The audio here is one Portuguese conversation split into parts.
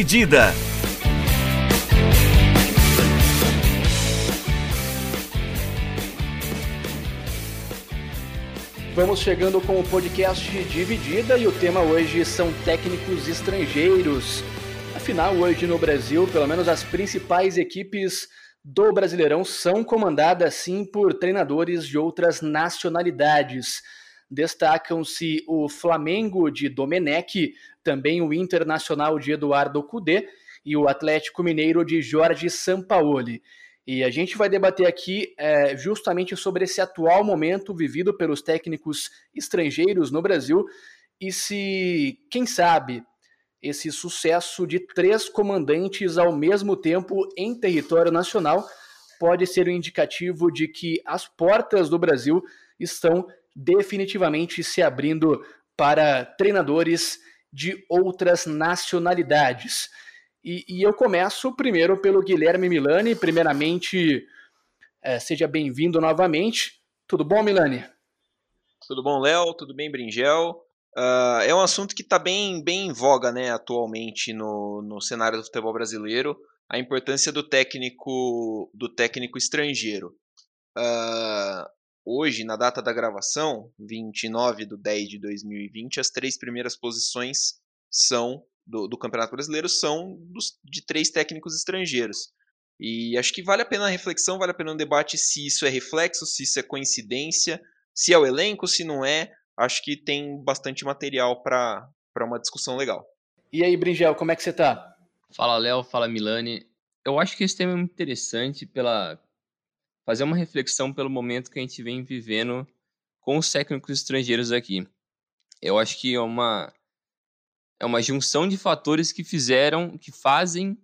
Dividida. Vamos chegando com o podcast Dividida e o tema hoje são técnicos estrangeiros. Afinal, hoje no Brasil, pelo menos as principais equipes do Brasileirão são comandadas sim por treinadores de outras nacionalidades. Destacam-se o Flamengo de Domenech, também o Internacional de Eduardo Cudê e o Atlético Mineiro de Jorge Sampaoli. E a gente vai debater aqui é, justamente sobre esse atual momento vivido pelos técnicos estrangeiros no Brasil e se, quem sabe, esse sucesso de três comandantes ao mesmo tempo em território nacional pode ser um indicativo de que as portas do Brasil estão definitivamente se abrindo para treinadores de outras nacionalidades. E, e eu começo primeiro pelo Guilherme Milani. Primeiramente, é, seja bem-vindo novamente. Tudo bom, Milani? Tudo bom, Léo? Tudo bem, Bringel? Uh, é um assunto que está bem, bem em voga né, atualmente no, no cenário do futebol brasileiro, a importância do técnico do técnico estrangeiro. Uh, hoje, na data da gravação, 29 de 10 de 2020, as três primeiras posições são do, do Campeonato Brasileiro são dos, de três técnicos estrangeiros. E acho que vale a pena a reflexão, vale a pena um debate se isso é reflexo, se isso é coincidência, se é o elenco, se não é. Acho que tem bastante material para uma discussão legal. E aí, Bringel, como é que você tá? Fala, Léo, fala, Milani. Eu acho que esse tema é muito interessante pela fazer uma reflexão pelo momento que a gente vem vivendo com os técnicos estrangeiros aqui. Eu acho que é uma é uma junção de fatores que fizeram, que fazem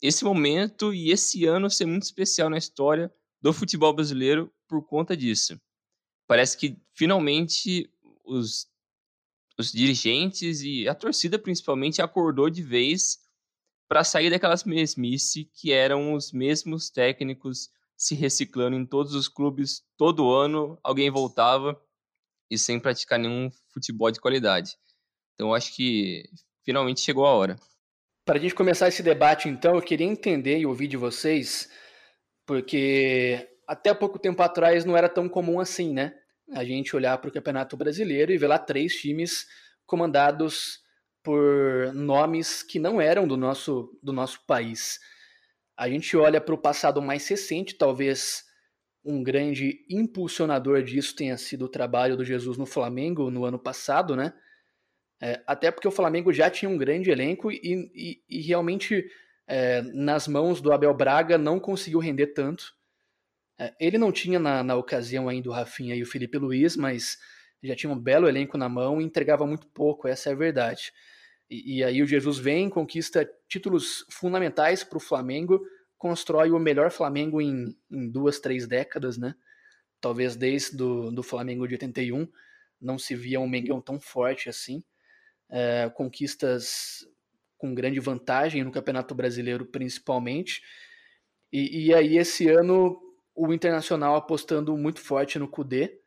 esse momento e esse ano ser muito especial na história do futebol brasileiro por conta disso. Parece que finalmente os, os dirigentes e a torcida principalmente acordou de vez para sair daquelas mesmice que eram os mesmos técnicos se reciclando em todos os clubes todo ano, alguém voltava e sem praticar nenhum futebol de qualidade. Então acho que finalmente chegou a hora. Para a gente começar esse debate, então, eu queria entender e ouvir de vocês, porque até pouco tempo atrás não era tão comum assim, né? A gente olhar para o Campeonato Brasileiro e ver lá três times comandados por nomes que não eram do nosso, do nosso país. A gente olha para o passado mais recente, talvez um grande impulsionador disso tenha sido o trabalho do Jesus no Flamengo no ano passado, né? É, até porque o Flamengo já tinha um grande elenco e, e, e realmente é, nas mãos do Abel Braga não conseguiu render tanto. É, ele não tinha na, na, ocasião ainda o Rafinha e o Felipe Luiz, mas já tinha um belo elenco na mão e entregava muito pouco, essa é a verdade. E, e aí o Jesus vem, conquista títulos fundamentais para o Flamengo, constrói o melhor Flamengo em, em, duas, três décadas, né? Talvez desde do, do Flamengo de 81 não se via um Mengão tão forte assim é, conquistas com grande vantagem no Campeonato Brasileiro, principalmente. E, e, aí, esse ano, o Internacional apostando muito forte no Cudê,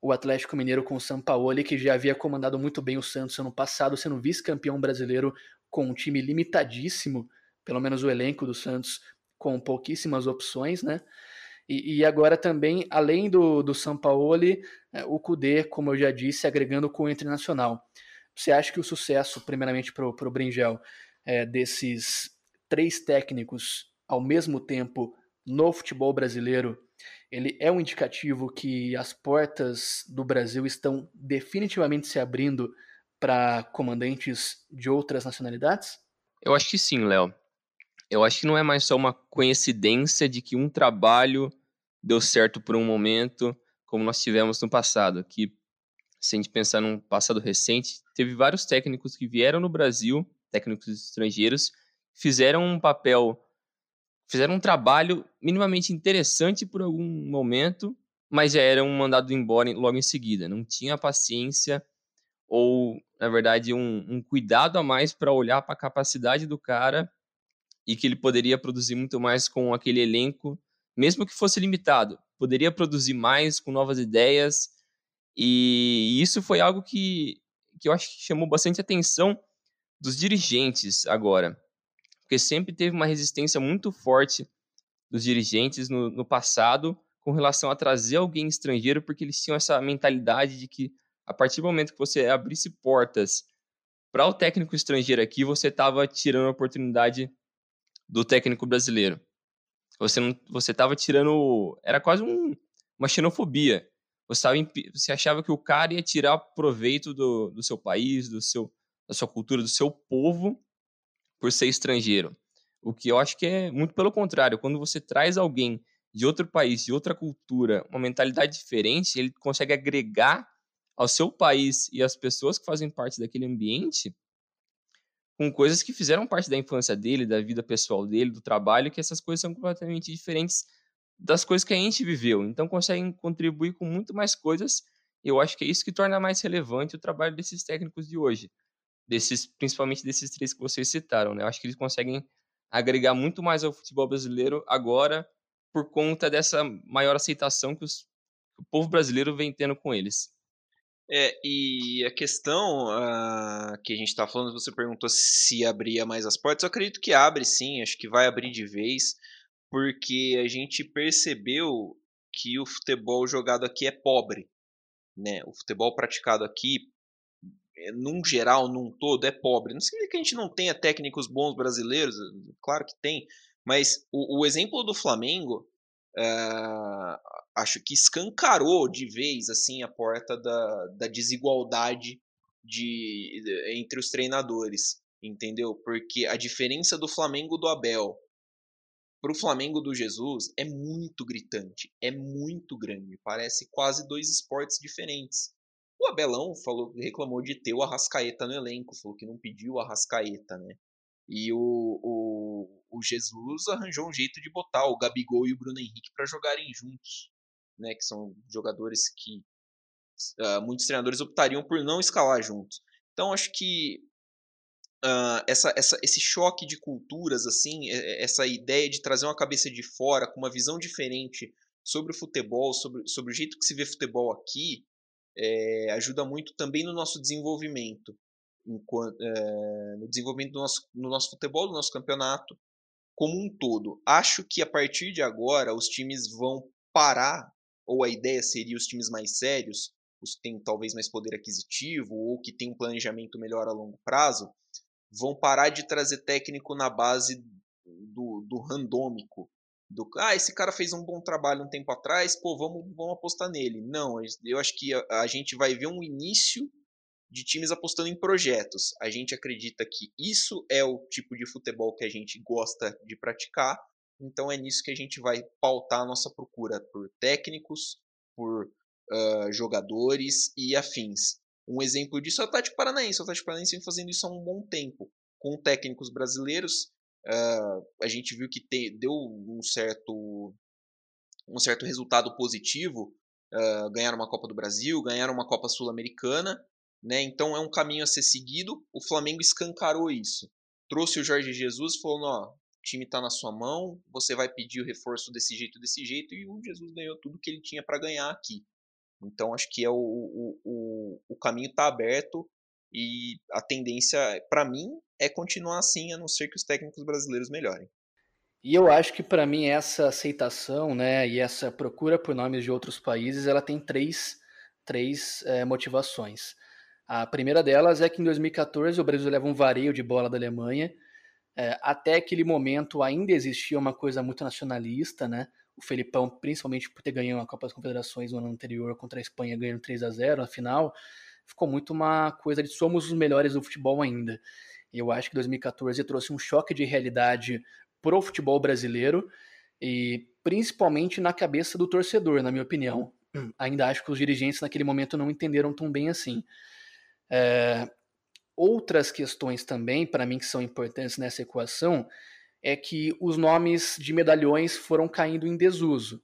o Atlético Mineiro com o Sampaoli, que já havia comandado muito bem o Santos ano passado, sendo vice-campeão brasileiro com um time limitadíssimo, pelo menos o elenco do Santos, com pouquíssimas opções, né? E, e agora também, além do, do Sampaoli, é, o Cudê, como eu já disse, agregando com o Internacional. Você acha que o sucesso, primeiramente para o Bringel, é, desses três técnicos ao mesmo tempo no futebol brasileiro, ele é um indicativo que as portas do Brasil estão definitivamente se abrindo para comandantes de outras nacionalidades? Eu acho que sim, Léo. Eu acho que não é mais só uma coincidência de que um trabalho deu certo por um momento, como nós tivemos no passado, que se a gente pensar num passado recente, teve vários técnicos que vieram no Brasil, técnicos estrangeiros, fizeram um papel fizeram um trabalho minimamente interessante por algum momento, mas já eram mandados embora logo em seguida. Não tinha paciência ou, na verdade, um, um cuidado a mais para olhar para a capacidade do cara e que ele poderia produzir muito mais com aquele elenco, mesmo que fosse limitado. Poderia produzir mais com novas ideias, e isso foi algo que, que eu acho que chamou bastante atenção dos dirigentes agora, porque sempre teve uma resistência muito forte dos dirigentes no, no passado com relação a trazer alguém estrangeiro, porque eles tinham essa mentalidade de que a partir do momento que você abrisse portas para o técnico estrangeiro aqui, você estava tirando a oportunidade do técnico brasileiro. Você não, você estava tirando, era quase um, uma xenofobia. Você, tava, você achava que o cara ia tirar proveito do, do seu país, do seu, da sua cultura, do seu povo, por ser estrangeiro. O que eu acho que é muito pelo contrário. Quando você traz alguém de outro país, de outra cultura, uma mentalidade diferente, ele consegue agregar ao seu país e às pessoas que fazem parte daquele ambiente com coisas que fizeram parte da infância dele, da vida pessoal dele, do trabalho, que essas coisas são completamente diferentes das coisas que a gente viveu. Então conseguem contribuir com muito mais coisas. Eu acho que é isso que torna mais relevante o trabalho desses técnicos de hoje, desses, principalmente desses três que vocês citaram. Né? Eu acho que eles conseguem agregar muito mais ao futebol brasileiro agora por conta dessa maior aceitação que, os, que o povo brasileiro vem tendo com eles. É, e a questão uh, que a gente está falando, você perguntou se abria mais as portas. Eu acredito que abre sim, acho que vai abrir de vez, porque a gente percebeu que o futebol jogado aqui é pobre. Né? O futebol praticado aqui, num geral, num todo, é pobre. Não significa que a gente não tenha técnicos bons brasileiros, claro que tem, mas o, o exemplo do Flamengo. Uh, acho que escancarou de vez assim a porta da, da desigualdade de, de, entre os treinadores, entendeu? Porque a diferença do Flamengo do Abel para o Flamengo do Jesus é muito gritante, é muito grande, parece quase dois esportes diferentes. O Abelão falou, reclamou de ter o Arrascaeta no elenco, falou que não pediu o Arrascaeta, né? E o, o, o Jesus arranjou um jeito de botar o Gabigol e o Bruno Henrique para jogarem juntos né, que são jogadores que uh, muitos treinadores optariam por não escalar juntos. Então acho que uh, essa, essa, esse choque de culturas, assim, essa ideia de trazer uma cabeça de fora com uma visão diferente sobre o futebol, sobre, sobre o jeito que se vê futebol aqui, é, ajuda muito também no nosso desenvolvimento, enquanto, é, no desenvolvimento do nosso, no nosso futebol, do nosso campeonato como um todo. Acho que a partir de agora os times vão parar ou a ideia seria os times mais sérios, os que têm talvez mais poder aquisitivo ou que têm um planejamento melhor a longo prazo, vão parar de trazer técnico na base do, do randômico. Do, ah, esse cara fez um bom trabalho um tempo atrás, pô, vamos, vamos apostar nele. Não, eu acho que a, a gente vai ver um início de times apostando em projetos. A gente acredita que isso é o tipo de futebol que a gente gosta de praticar então é nisso que a gente vai pautar a nossa procura por técnicos, por uh, jogadores e afins. Um exemplo disso é o Atlético Paranaense. O Atlético Paranaense vem fazendo isso há um bom tempo. Com técnicos brasileiros, uh, a gente viu que te, deu um certo, um certo resultado positivo. Uh, ganharam uma Copa do Brasil, ganharam uma Copa Sul-Americana. Né? Então é um caminho a ser seguido. O Flamengo escancarou isso. Trouxe o Jorge Jesus falou: ó, time está na sua mão, você vai pedir o reforço desse jeito, desse jeito, e o Jesus ganhou tudo que ele tinha para ganhar aqui. Então acho que é o, o, o, o caminho está aberto e a tendência, para mim, é continuar assim, a não ser que os técnicos brasileiros melhorem. E eu acho que para mim essa aceitação, né, e essa procura por nomes de outros países, ela tem três, três é, motivações. A primeira delas é que em 2014 o Brasil leva um vareio de bola da Alemanha é, até aquele momento ainda existia uma coisa muito nacionalista, né? O Felipão, principalmente por ter ganhado a Copa das Confederações no ano anterior contra a Espanha, ganhando 3 a 0 na final, ficou muito uma coisa de somos os melhores do futebol ainda. E eu acho que 2014 trouxe um choque de realidade pro futebol brasileiro e principalmente na cabeça do torcedor, na minha opinião. Ainda acho que os dirigentes naquele momento não entenderam tão bem assim. É, outras questões também, para mim, que são importantes nessa equação, é que os nomes de medalhões foram caindo em desuso.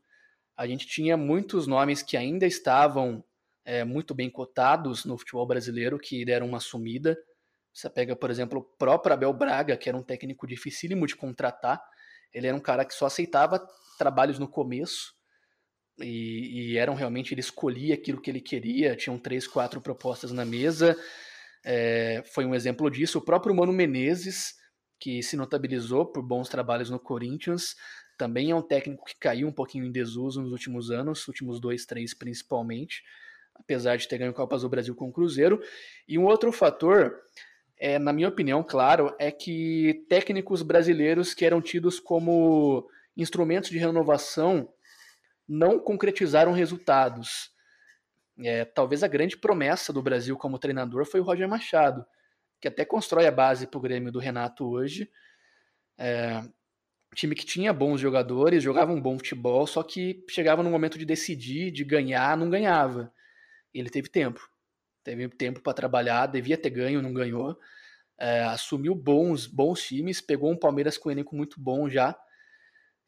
A gente tinha muitos nomes que ainda estavam é, muito bem cotados no futebol brasileiro, que deram uma sumida. Você pega, por exemplo, o próprio Abel Braga, que era um técnico dificílimo de contratar. Ele era um cara que só aceitava trabalhos no começo. E, e eram realmente, ele escolhia aquilo que ele queria. Tinham três, quatro propostas na mesa. É, foi um exemplo disso. O próprio Mano Menezes, que se notabilizou por bons trabalhos no Corinthians, também é um técnico que caiu um pouquinho em desuso nos últimos anos, últimos dois, três principalmente, apesar de ter ganho Copas do Brasil com o Cruzeiro. E um outro fator, é, na minha opinião, claro, é que técnicos brasileiros que eram tidos como instrumentos de renovação não concretizaram resultados. É, talvez a grande promessa do Brasil como treinador foi o Roger Machado, que até constrói a base para o Grêmio do Renato hoje. É, time que tinha bons jogadores, jogava um bom futebol, só que chegava no momento de decidir, de ganhar, não ganhava. Ele teve tempo. Teve tempo para trabalhar, devia ter ganho, não ganhou. É, assumiu bons, bons times, pegou um Palmeiras com um elenco muito bom já,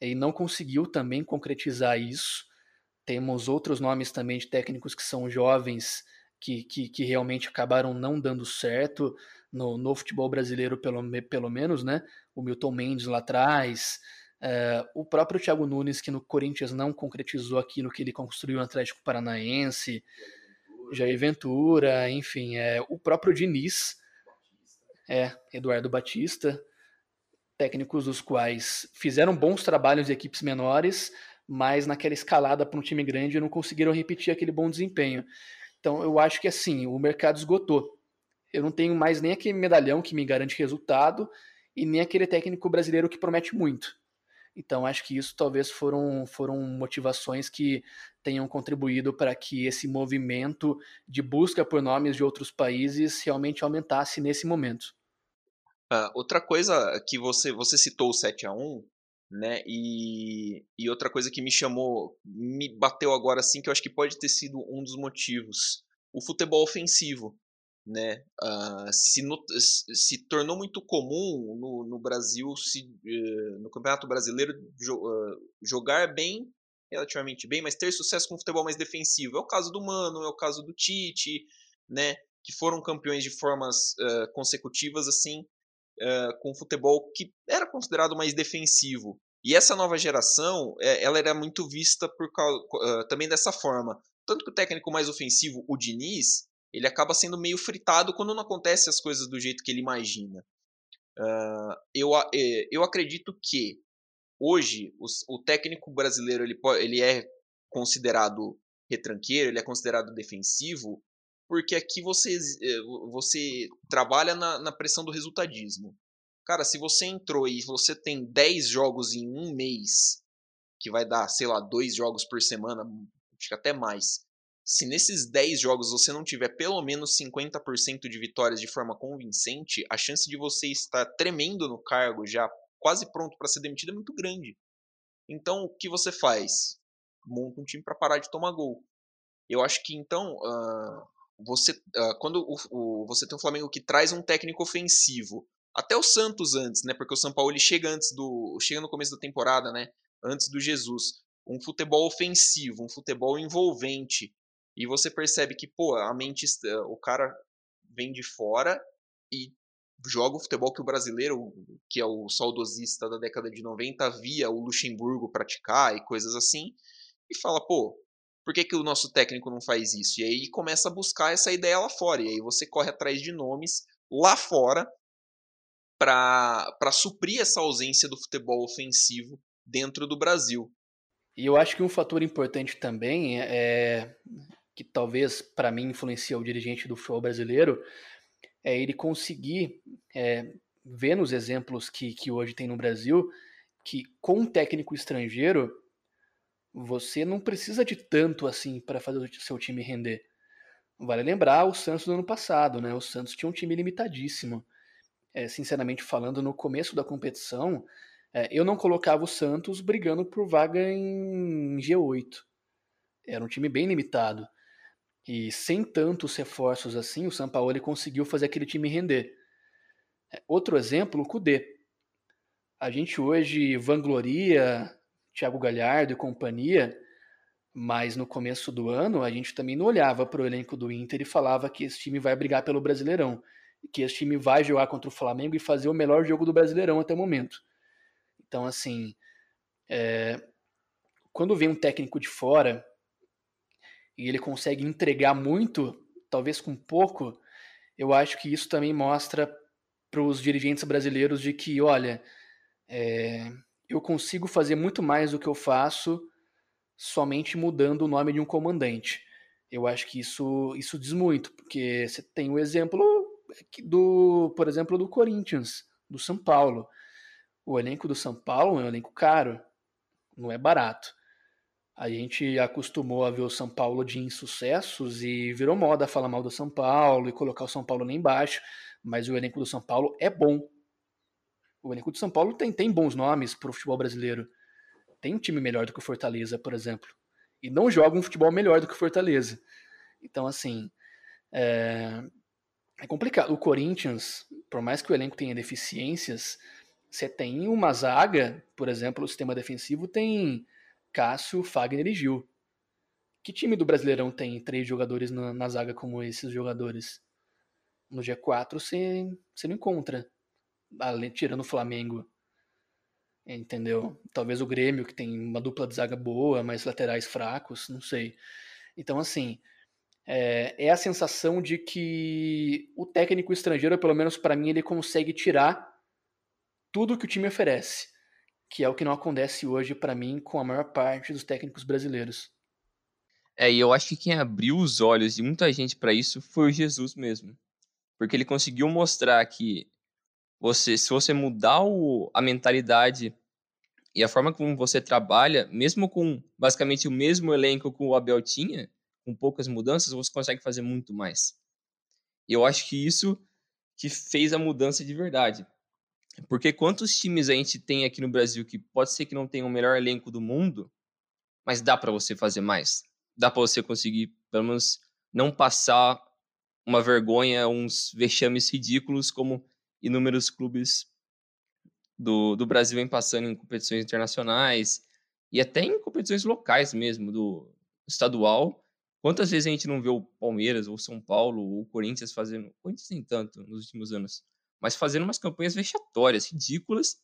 e não conseguiu também concretizar isso. Temos outros nomes também de técnicos que são jovens, que, que, que realmente acabaram não dando certo no, no futebol brasileiro, pelo, pelo menos, né? O Milton Mendes lá atrás, é, o próprio Thiago Nunes, que no Corinthians não concretizou aquilo que ele construiu no Atlético Paranaense, Jair Ventura, enfim, é, o próprio Diniz, é, Eduardo Batista, técnicos dos quais fizeram bons trabalhos em equipes menores, mas naquela escalada para um time grande não conseguiram repetir aquele bom desempenho. Então eu acho que assim, o mercado esgotou eu não tenho mais nem aquele medalhão que me garante resultado e nem aquele técnico brasileiro que promete muito. Então acho que isso talvez foram, foram motivações que tenham contribuído para que esse movimento de busca por nomes de outros países realmente aumentasse nesse momento. Uh, outra coisa que você você citou o 7 a 1 né? E, e outra coisa que me chamou, me bateu agora assim, que eu acho que pode ter sido um dos motivos, o futebol ofensivo né? Uh, se, no, se tornou muito comum no, no Brasil, se, uh, no Campeonato Brasileiro, jo, uh, jogar bem, relativamente bem, mas ter sucesso com futebol mais defensivo. É o caso do Mano, é o caso do Tite, né? Que foram campeões de formas consecutivas, assim, com futebol que era considerado mais defensivo. E essa nova geração, é, ela era muito vista por causa, também dessa forma. Tanto que o técnico mais ofensivo, o Diniz, ele acaba sendo meio fritado quando não acontece as coisas do jeito que ele imagina. Uh, eu, é, eu acredito que hoje o, o técnico brasileiro ele, ele é considerado retranqueiro, ele é considerado defensivo, porque aqui você, é, você trabalha na, na pressão do resultadismo. Cara, se você entrou e você tem 10 jogos em um mês, que vai dar, sei lá, dois jogos por semana, acho que até mais, se nesses 10 jogos você não tiver pelo menos 50% de vitórias de forma convincente, a chance de você estar tremendo no cargo, já quase pronto para ser demitido, é muito grande. Então, o que você faz? Monta um time para parar de tomar gol. Eu acho que então, uh, você, uh, quando o, o, você tem um Flamengo que traz um técnico ofensivo, até o Santos antes, né? Porque o São Paulo chega antes do, chega no começo da temporada, né? Antes do Jesus, um futebol ofensivo, um futebol envolvente, e você percebe que, pô, a mente, o cara vem de fora e joga o futebol que o brasileiro, que é o saudosista da década de 90, via o Luxemburgo praticar e coisas assim, e fala, pô, por que, que o nosso técnico não faz isso? E aí começa a buscar essa ideia lá fora, e aí você corre atrás de nomes lá fora para suprir essa ausência do futebol ofensivo dentro do Brasil. E eu acho que um fator importante também é, que talvez para mim influencia o dirigente do futebol brasileiro, é ele conseguir é, ver nos exemplos que, que hoje tem no Brasil que com um técnico estrangeiro você não precisa de tanto assim para fazer o seu time render. Vale lembrar o Santos do ano passado, né? O Santos tinha um time limitadíssimo. É, sinceramente falando, no começo da competição, é, eu não colocava o Santos brigando por vaga em G8. Era um time bem limitado. E sem tantos reforços assim, o São Paulo conseguiu fazer aquele time render. É, outro exemplo, o Kudê. a gente hoje vangloria Thiago Galhardo e companhia, mas no começo do ano a gente também não olhava para o elenco do Inter e falava que esse time vai brigar pelo Brasileirão, que esse time vai jogar contra o Flamengo e fazer o melhor jogo do Brasileirão até o momento. Então, assim, é, quando vem um técnico de fora e ele consegue entregar muito, talvez com pouco, eu acho que isso também mostra para os dirigentes brasileiros de que, olha, é, eu consigo fazer muito mais do que eu faço somente mudando o nome de um comandante. Eu acho que isso, isso diz muito, porque você tem o exemplo do, por exemplo, do Corinthians, do São Paulo. O elenco do São Paulo é um elenco caro, não é barato. A gente acostumou a ver o São Paulo de insucessos e virou moda falar mal do São Paulo e colocar o São Paulo lá embaixo, mas o elenco do São Paulo é bom. O elenco do São Paulo tem, tem bons nomes para o futebol brasileiro. Tem um time melhor do que o Fortaleza, por exemplo. E não joga um futebol melhor do que o Fortaleza. Então, assim, é, é complicado. O Corinthians, por mais que o elenco tenha deficiências, você tem uma zaga, por exemplo, o sistema defensivo tem Cássio, Fagner e Gil. Que time do Brasileirão tem três jogadores na, na zaga como esses jogadores? No G4 você, não encontra, além, tirando o Flamengo. Entendeu? Talvez o Grêmio, que tem uma dupla de zaga boa, mas laterais fracos, não sei. Então, assim, é, é a sensação de que o técnico estrangeiro, pelo menos para mim, ele consegue tirar tudo que o time oferece que é o que não acontece hoje para mim com a maior parte dos técnicos brasileiros. É, e eu acho que quem abriu os olhos de muita gente para isso foi o Jesus mesmo. Porque ele conseguiu mostrar que você, se você mudar o, a mentalidade e a forma como você trabalha, mesmo com basicamente o mesmo elenco que o Abel tinha, com poucas mudanças, você consegue fazer muito mais. E eu acho que isso que fez a mudança de verdade. Porque quantos times a gente tem aqui no Brasil que pode ser que não tenha o melhor elenco do mundo, mas dá para você fazer mais. Dá para você conseguir, pelo menos, não passar uma vergonha, uns vexames ridículos como inúmeros clubes do, do Brasil vêm passando em competições internacionais e até em competições locais mesmo, do estadual. Quantas vezes a gente não vê o Palmeiras, ou São Paulo, ou o Corinthians fazendo. Corinthians nem tanto nos últimos anos mas fazendo umas campanhas vexatórias, ridículas.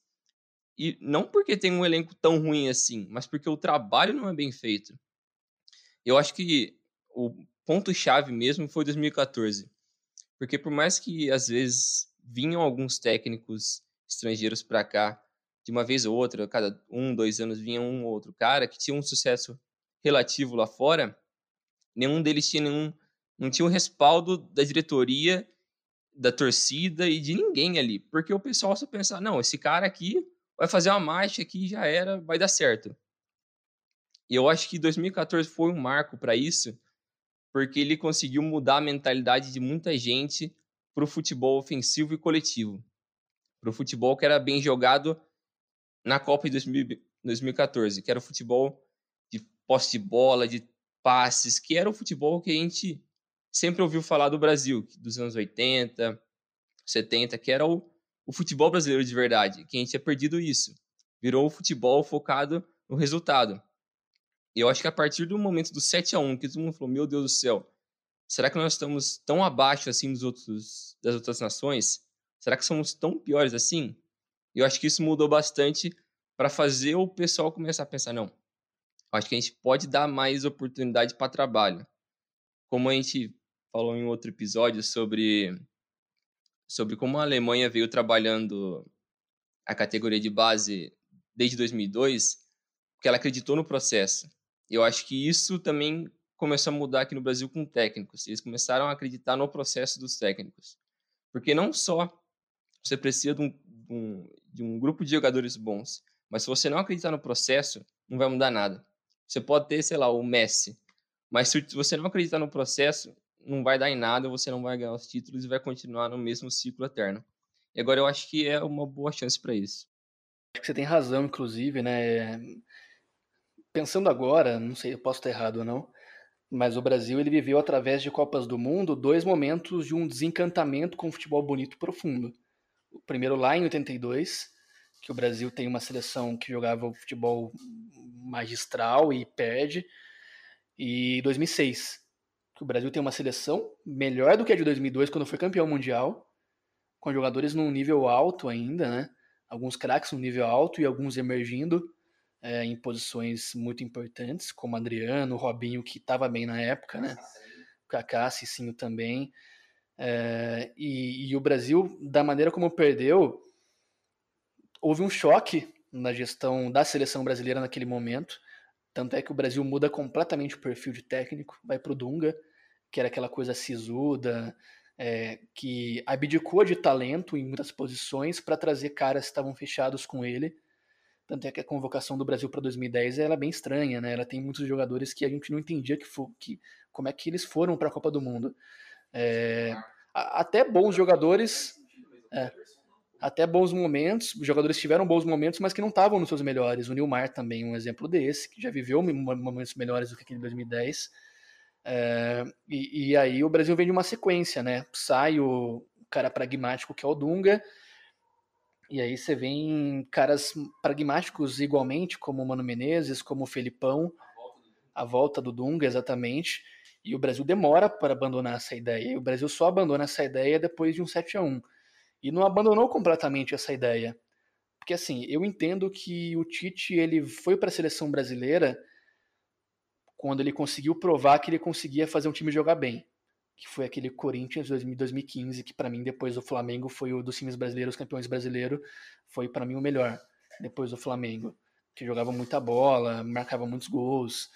E não porque tem um elenco tão ruim assim, mas porque o trabalho não é bem feito. Eu acho que o ponto-chave mesmo foi 2014. Porque por mais que às vezes vinham alguns técnicos estrangeiros para cá, de uma vez ou outra, cada um, dois anos vinha um ou outro cara que tinha um sucesso relativo lá fora, nenhum deles tinha nenhum, não tinha o respaldo da diretoria da torcida e de ninguém ali, porque o pessoal só pensa, não, esse cara aqui vai fazer uma marcha aqui já era, vai dar certo. E eu acho que 2014 foi um marco para isso, porque ele conseguiu mudar a mentalidade de muita gente para o futebol ofensivo e coletivo. Para o futebol que era bem jogado na Copa de 2014, que era o futebol de posse de bola, de passes, que era o futebol que a gente sempre ouviu falar do Brasil, dos anos 80, 70, que era o, o futebol brasileiro de verdade, que a gente tinha perdido isso. Virou o futebol focado no resultado. E eu acho que a partir do momento do 7 a 1 que todo mundo falou, meu Deus do céu, será que nós estamos tão abaixo assim dos outros, das outras nações? Será que somos tão piores assim? Eu acho que isso mudou bastante para fazer o pessoal começar a pensar, não, acho que a gente pode dar mais oportunidade para trabalho. Como a gente falou em outro episódio sobre, sobre como a Alemanha veio trabalhando a categoria de base desde 2002, porque ela acreditou no processo. Eu acho que isso também começou a mudar aqui no Brasil com técnicos. Eles começaram a acreditar no processo dos técnicos. Porque não só você precisa de um, de um, de um grupo de jogadores bons, mas se você não acreditar no processo, não vai mudar nada. Você pode ter, sei lá, o Messi, mas se você não acreditar no processo, não vai dar em nada, você não vai ganhar os títulos e vai continuar no mesmo ciclo eterno. E agora eu acho que é uma boa chance para isso. Acho que você tem razão, inclusive, né? Pensando agora, não sei, eu posso estar errado ou não, mas o Brasil ele viveu através de Copas do Mundo dois momentos de um desencantamento com o futebol bonito profundo. O primeiro lá em 82, que o Brasil tem uma seleção que jogava o futebol magistral e perde, e 2006, que o Brasil tem uma seleção melhor do que a de 2002 quando foi campeão mundial, com jogadores num nível alto ainda, né? Alguns craques num nível alto e alguns emergindo é, em posições muito importantes, como Adriano, Robinho, que estava bem na época, né? Kaká, Cicinho também. É, e, e, o Brasil, da maneira como perdeu, houve um choque na gestão da seleção brasileira naquele momento. Tanto é que o Brasil muda completamente o perfil de técnico, vai para o Dunga, que era aquela coisa sisuda, é, que abdicou de talento em muitas posições para trazer caras que estavam fechados com ele. Tanto é que a convocação do Brasil para 2010 ela é bem estranha, né? Ela tem muitos jogadores que a gente não entendia que, que como é que eles foram para a Copa do Mundo. É, até bons jogadores, é, até bons momentos, os jogadores tiveram bons momentos, mas que não estavam nos seus melhores. O Nilmar também um exemplo desse, que já viveu momentos melhores do que aquele de 2010. É, e, e, aí o Brasil vem de uma sequência, né? Sai o cara pragmático que é o Dunga, e aí você vem caras pragmáticos igualmente, como o Mano Menezes, como o Felipão, a volta do Dunga, exatamente. E o Brasil demora para abandonar essa ideia. E o Brasil só abandona essa ideia depois de um 7 a 1 E não abandonou completamente essa ideia. Porque assim, eu entendo que o Tite ele foi para a seleção brasileira quando ele conseguiu provar que ele conseguia fazer um time jogar bem. Que foi aquele Corinthians 2015, que para mim depois do Flamengo foi o dos times brasileiros, campeões brasileiros, foi para mim o melhor depois do Flamengo, que jogava muita bola, marcava muitos gols,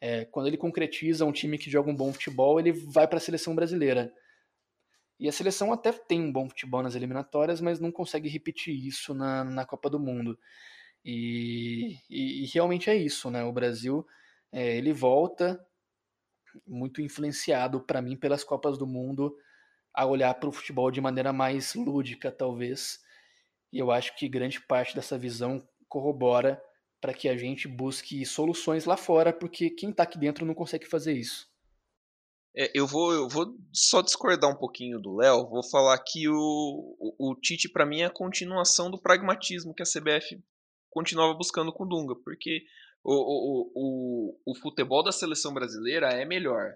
é, quando ele concretiza um time que joga um bom futebol, ele vai para a seleção brasileira. E a seleção até tem um bom futebol nas eliminatórias, mas não consegue repetir isso na, na Copa do Mundo. E, e, e realmente é isso, né? O Brasil é, ele volta muito influenciado para mim pelas Copas do Mundo a olhar para o futebol de maneira mais lúdica, talvez. E eu acho que grande parte dessa visão corrobora para que a gente busque soluções lá fora, porque quem está aqui dentro não consegue fazer isso. É, eu, vou, eu vou só discordar um pouquinho do Léo, vou falar que o, o, o Tite, para mim, é a continuação do pragmatismo que a CBF continuava buscando com o Dunga, porque o, o, o, o futebol da seleção brasileira é melhor.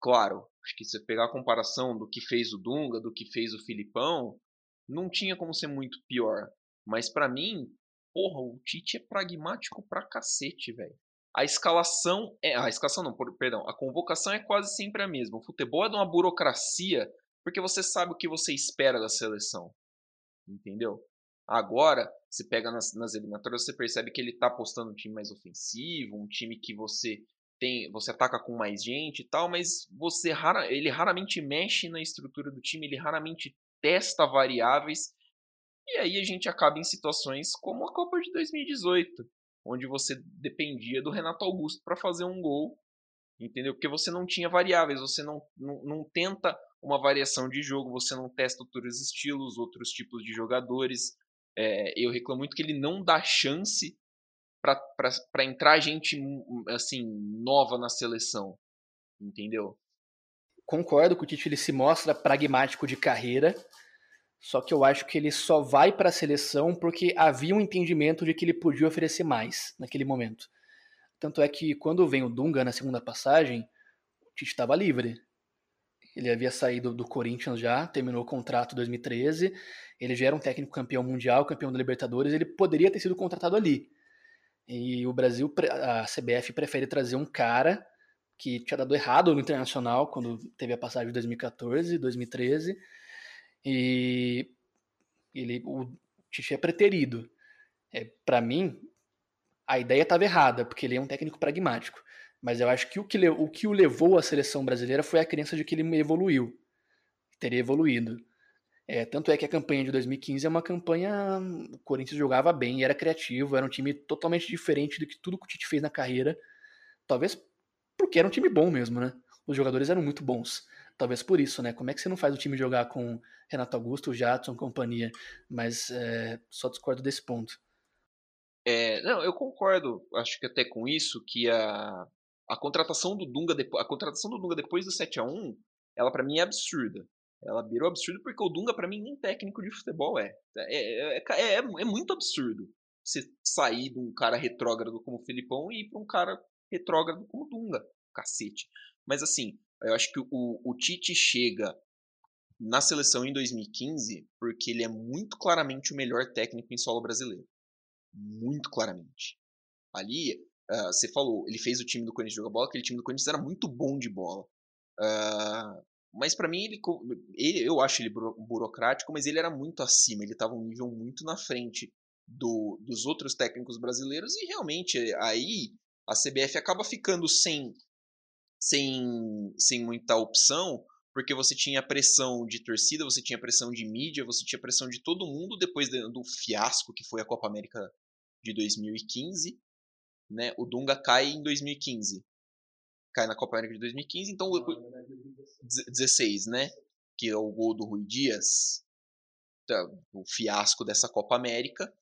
Claro, acho que se pegar a comparação do que fez o Dunga, do que fez o Filipão, não tinha como ser muito pior. Mas para mim, porra, o Tite é pragmático pra cacete, velho. A escalação é. A escalação não, perdão. A convocação é quase sempre a mesma. O futebol é de uma burocracia, porque você sabe o que você espera da seleção. Entendeu? Agora, você pega nas, nas eliminatórias, você percebe que ele tá apostando um time mais ofensivo, um time que você tem, você ataca com mais gente e tal, mas você rara, ele raramente mexe na estrutura do time, ele raramente testa variáveis e aí a gente acaba em situações como a Copa de 2018, onde você dependia do Renato Augusto para fazer um gol, entendeu? Porque você não tinha variáveis, você não, não, não tenta uma variação de jogo, você não testa outros estilos, outros tipos de jogadores. É, eu reclamo muito que ele não dá chance para entrar gente assim nova na seleção, entendeu? Concordo que o Tite ele se mostra pragmático de carreira, só que eu acho que ele só vai para a seleção porque havia um entendimento de que ele podia oferecer mais naquele momento. Tanto é que quando vem o Dunga na segunda passagem, o Tite estava livre. Ele havia saído do Corinthians já, terminou o contrato em 2013. Ele já era um técnico campeão mundial, campeão da Libertadores. Ele poderia ter sido contratado ali. E o Brasil, a CBF prefere trazer um cara que tinha dado errado no Internacional quando teve a passagem de 2014, 2013 e ele, o Tite é preterido. É, para mim, a ideia estava errada, porque ele é um técnico pragmático. Mas eu acho que o que, o que o levou à seleção brasileira foi a crença de que ele evoluiu, teria evoluído. É, tanto é que a campanha de 2015 é uma campanha. O Corinthians jogava bem, era criativo, era um time totalmente diferente do que tudo que o Tite fez na carreira. Talvez porque era um time bom mesmo, né? Os jogadores eram muito bons. Talvez por isso, né? Como é que você não faz o time jogar com Renato Augusto, Jadson, companhia? Mas é, só discordo desse ponto. É, não, eu concordo, acho que até com isso, que a, a contratação do Dunga a contratação do Dunga depois do 7 a 1 ela para mim é absurda. Ela o absurdo porque o Dunga, para mim, nem técnico de futebol é. É, é, é, é, é muito absurdo você sair de um cara retrógrado como o Filipão e ir para um cara retrógrado como o Dunga. Cacete. Mas assim, eu acho que o, o Tite chega na seleção em 2015 porque ele é muito claramente o melhor técnico em solo brasileiro. Muito claramente. Ali, uh, você falou, ele fez o time do Corinthians jogar bola, aquele time do Corinthians era muito bom de bola. Uh, mas para mim, ele, ele, eu acho ele burocrático, mas ele era muito acima, ele estava um nível muito na frente do, dos outros técnicos brasileiros e realmente aí a CBF acaba ficando sem, sem, sem muita opção, porque você tinha pressão de torcida, você tinha pressão de mídia, você tinha pressão de todo mundo depois do fiasco que foi a Copa América de 2015. Né? O Dunga cai em 2015. Cai na Copa América de 2015, então. 16, né? Que é o gol do Rui Dias. O fiasco dessa Copa América.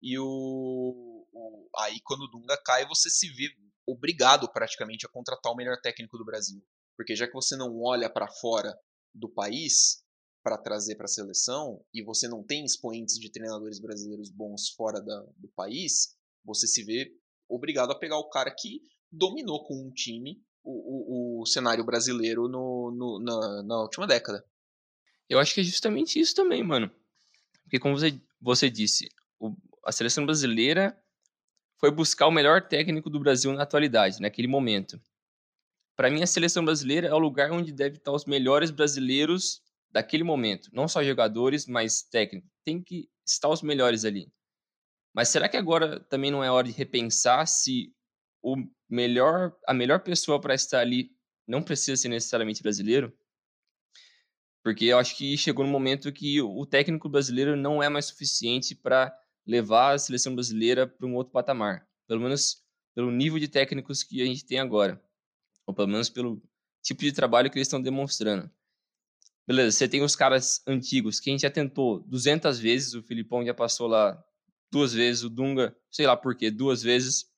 E o, o, aí, quando o Dunga cai, você se vê obrigado praticamente a contratar o melhor técnico do Brasil. Porque já que você não olha para fora do país para trazer para a seleção e você não tem expoentes de treinadores brasileiros bons fora da, do país, você se vê obrigado a pegar o cara que dominou com um time o, o, o cenário brasileiro no, no na, na, última década. Eu acho que é justamente isso também, mano. Porque como você, você disse, o, a seleção brasileira foi buscar o melhor técnico do Brasil na atualidade, naquele momento. Para mim, a seleção brasileira é o lugar onde deve estar os melhores brasileiros daquele momento. Não só jogadores, mas técnicos. Tem que estar os melhores ali. Mas será que agora também não é hora de repensar se o melhor, a melhor pessoa para estar ali não precisa ser necessariamente brasileiro? Porque eu acho que chegou no momento que o técnico brasileiro não é mais suficiente para levar a seleção brasileira para um outro patamar. Pelo menos pelo nível de técnicos que a gente tem agora. Ou pelo menos pelo tipo de trabalho que eles estão demonstrando. Beleza, você tem os caras antigos que a gente já tentou 200 vezes, o Filipão já passou lá duas vezes, o Dunga, sei lá por quê, duas vezes.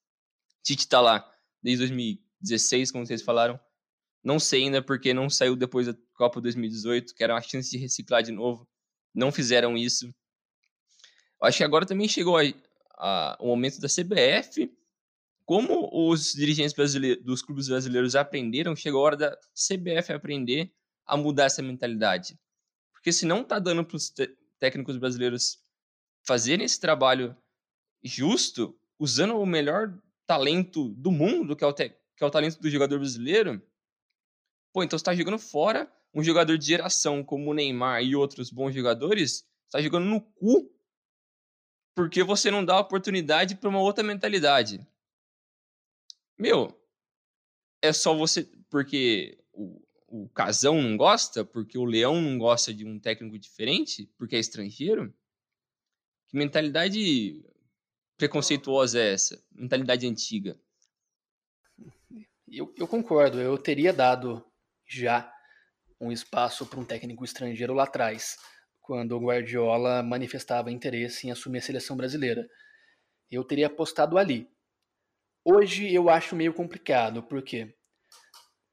Tite tá lá desde 2016, como vocês falaram. Não sei ainda porque não saiu depois da Copa 2018, que era uma chance de reciclar de novo. Não fizeram isso. Acho que agora também chegou a, a, o momento da CBF. Como os dirigentes dos clubes brasileiros aprenderam, chegou a hora da CBF aprender a mudar essa mentalidade. Porque se não está dando para os técnicos brasileiros fazerem esse trabalho justo, usando o melhor talento do mundo, que é o, que é o talento do jogador brasileiro, pô, então você tá jogando fora um jogador de geração como o Neymar e outros bons jogadores, está jogando no cu porque você não dá oportunidade para uma outra mentalidade. Meu, é só você. Porque o, o Casão não gosta, porque o Leão não gosta de um técnico diferente, porque é estrangeiro? Que mentalidade preconceituosa é essa? Mentalidade antiga. Eu, eu concordo, eu teria dado já um espaço para um técnico estrangeiro lá atrás quando o Guardiola manifestava interesse em assumir a seleção brasileira. Eu teria apostado ali. Hoje eu acho meio complicado, por quê?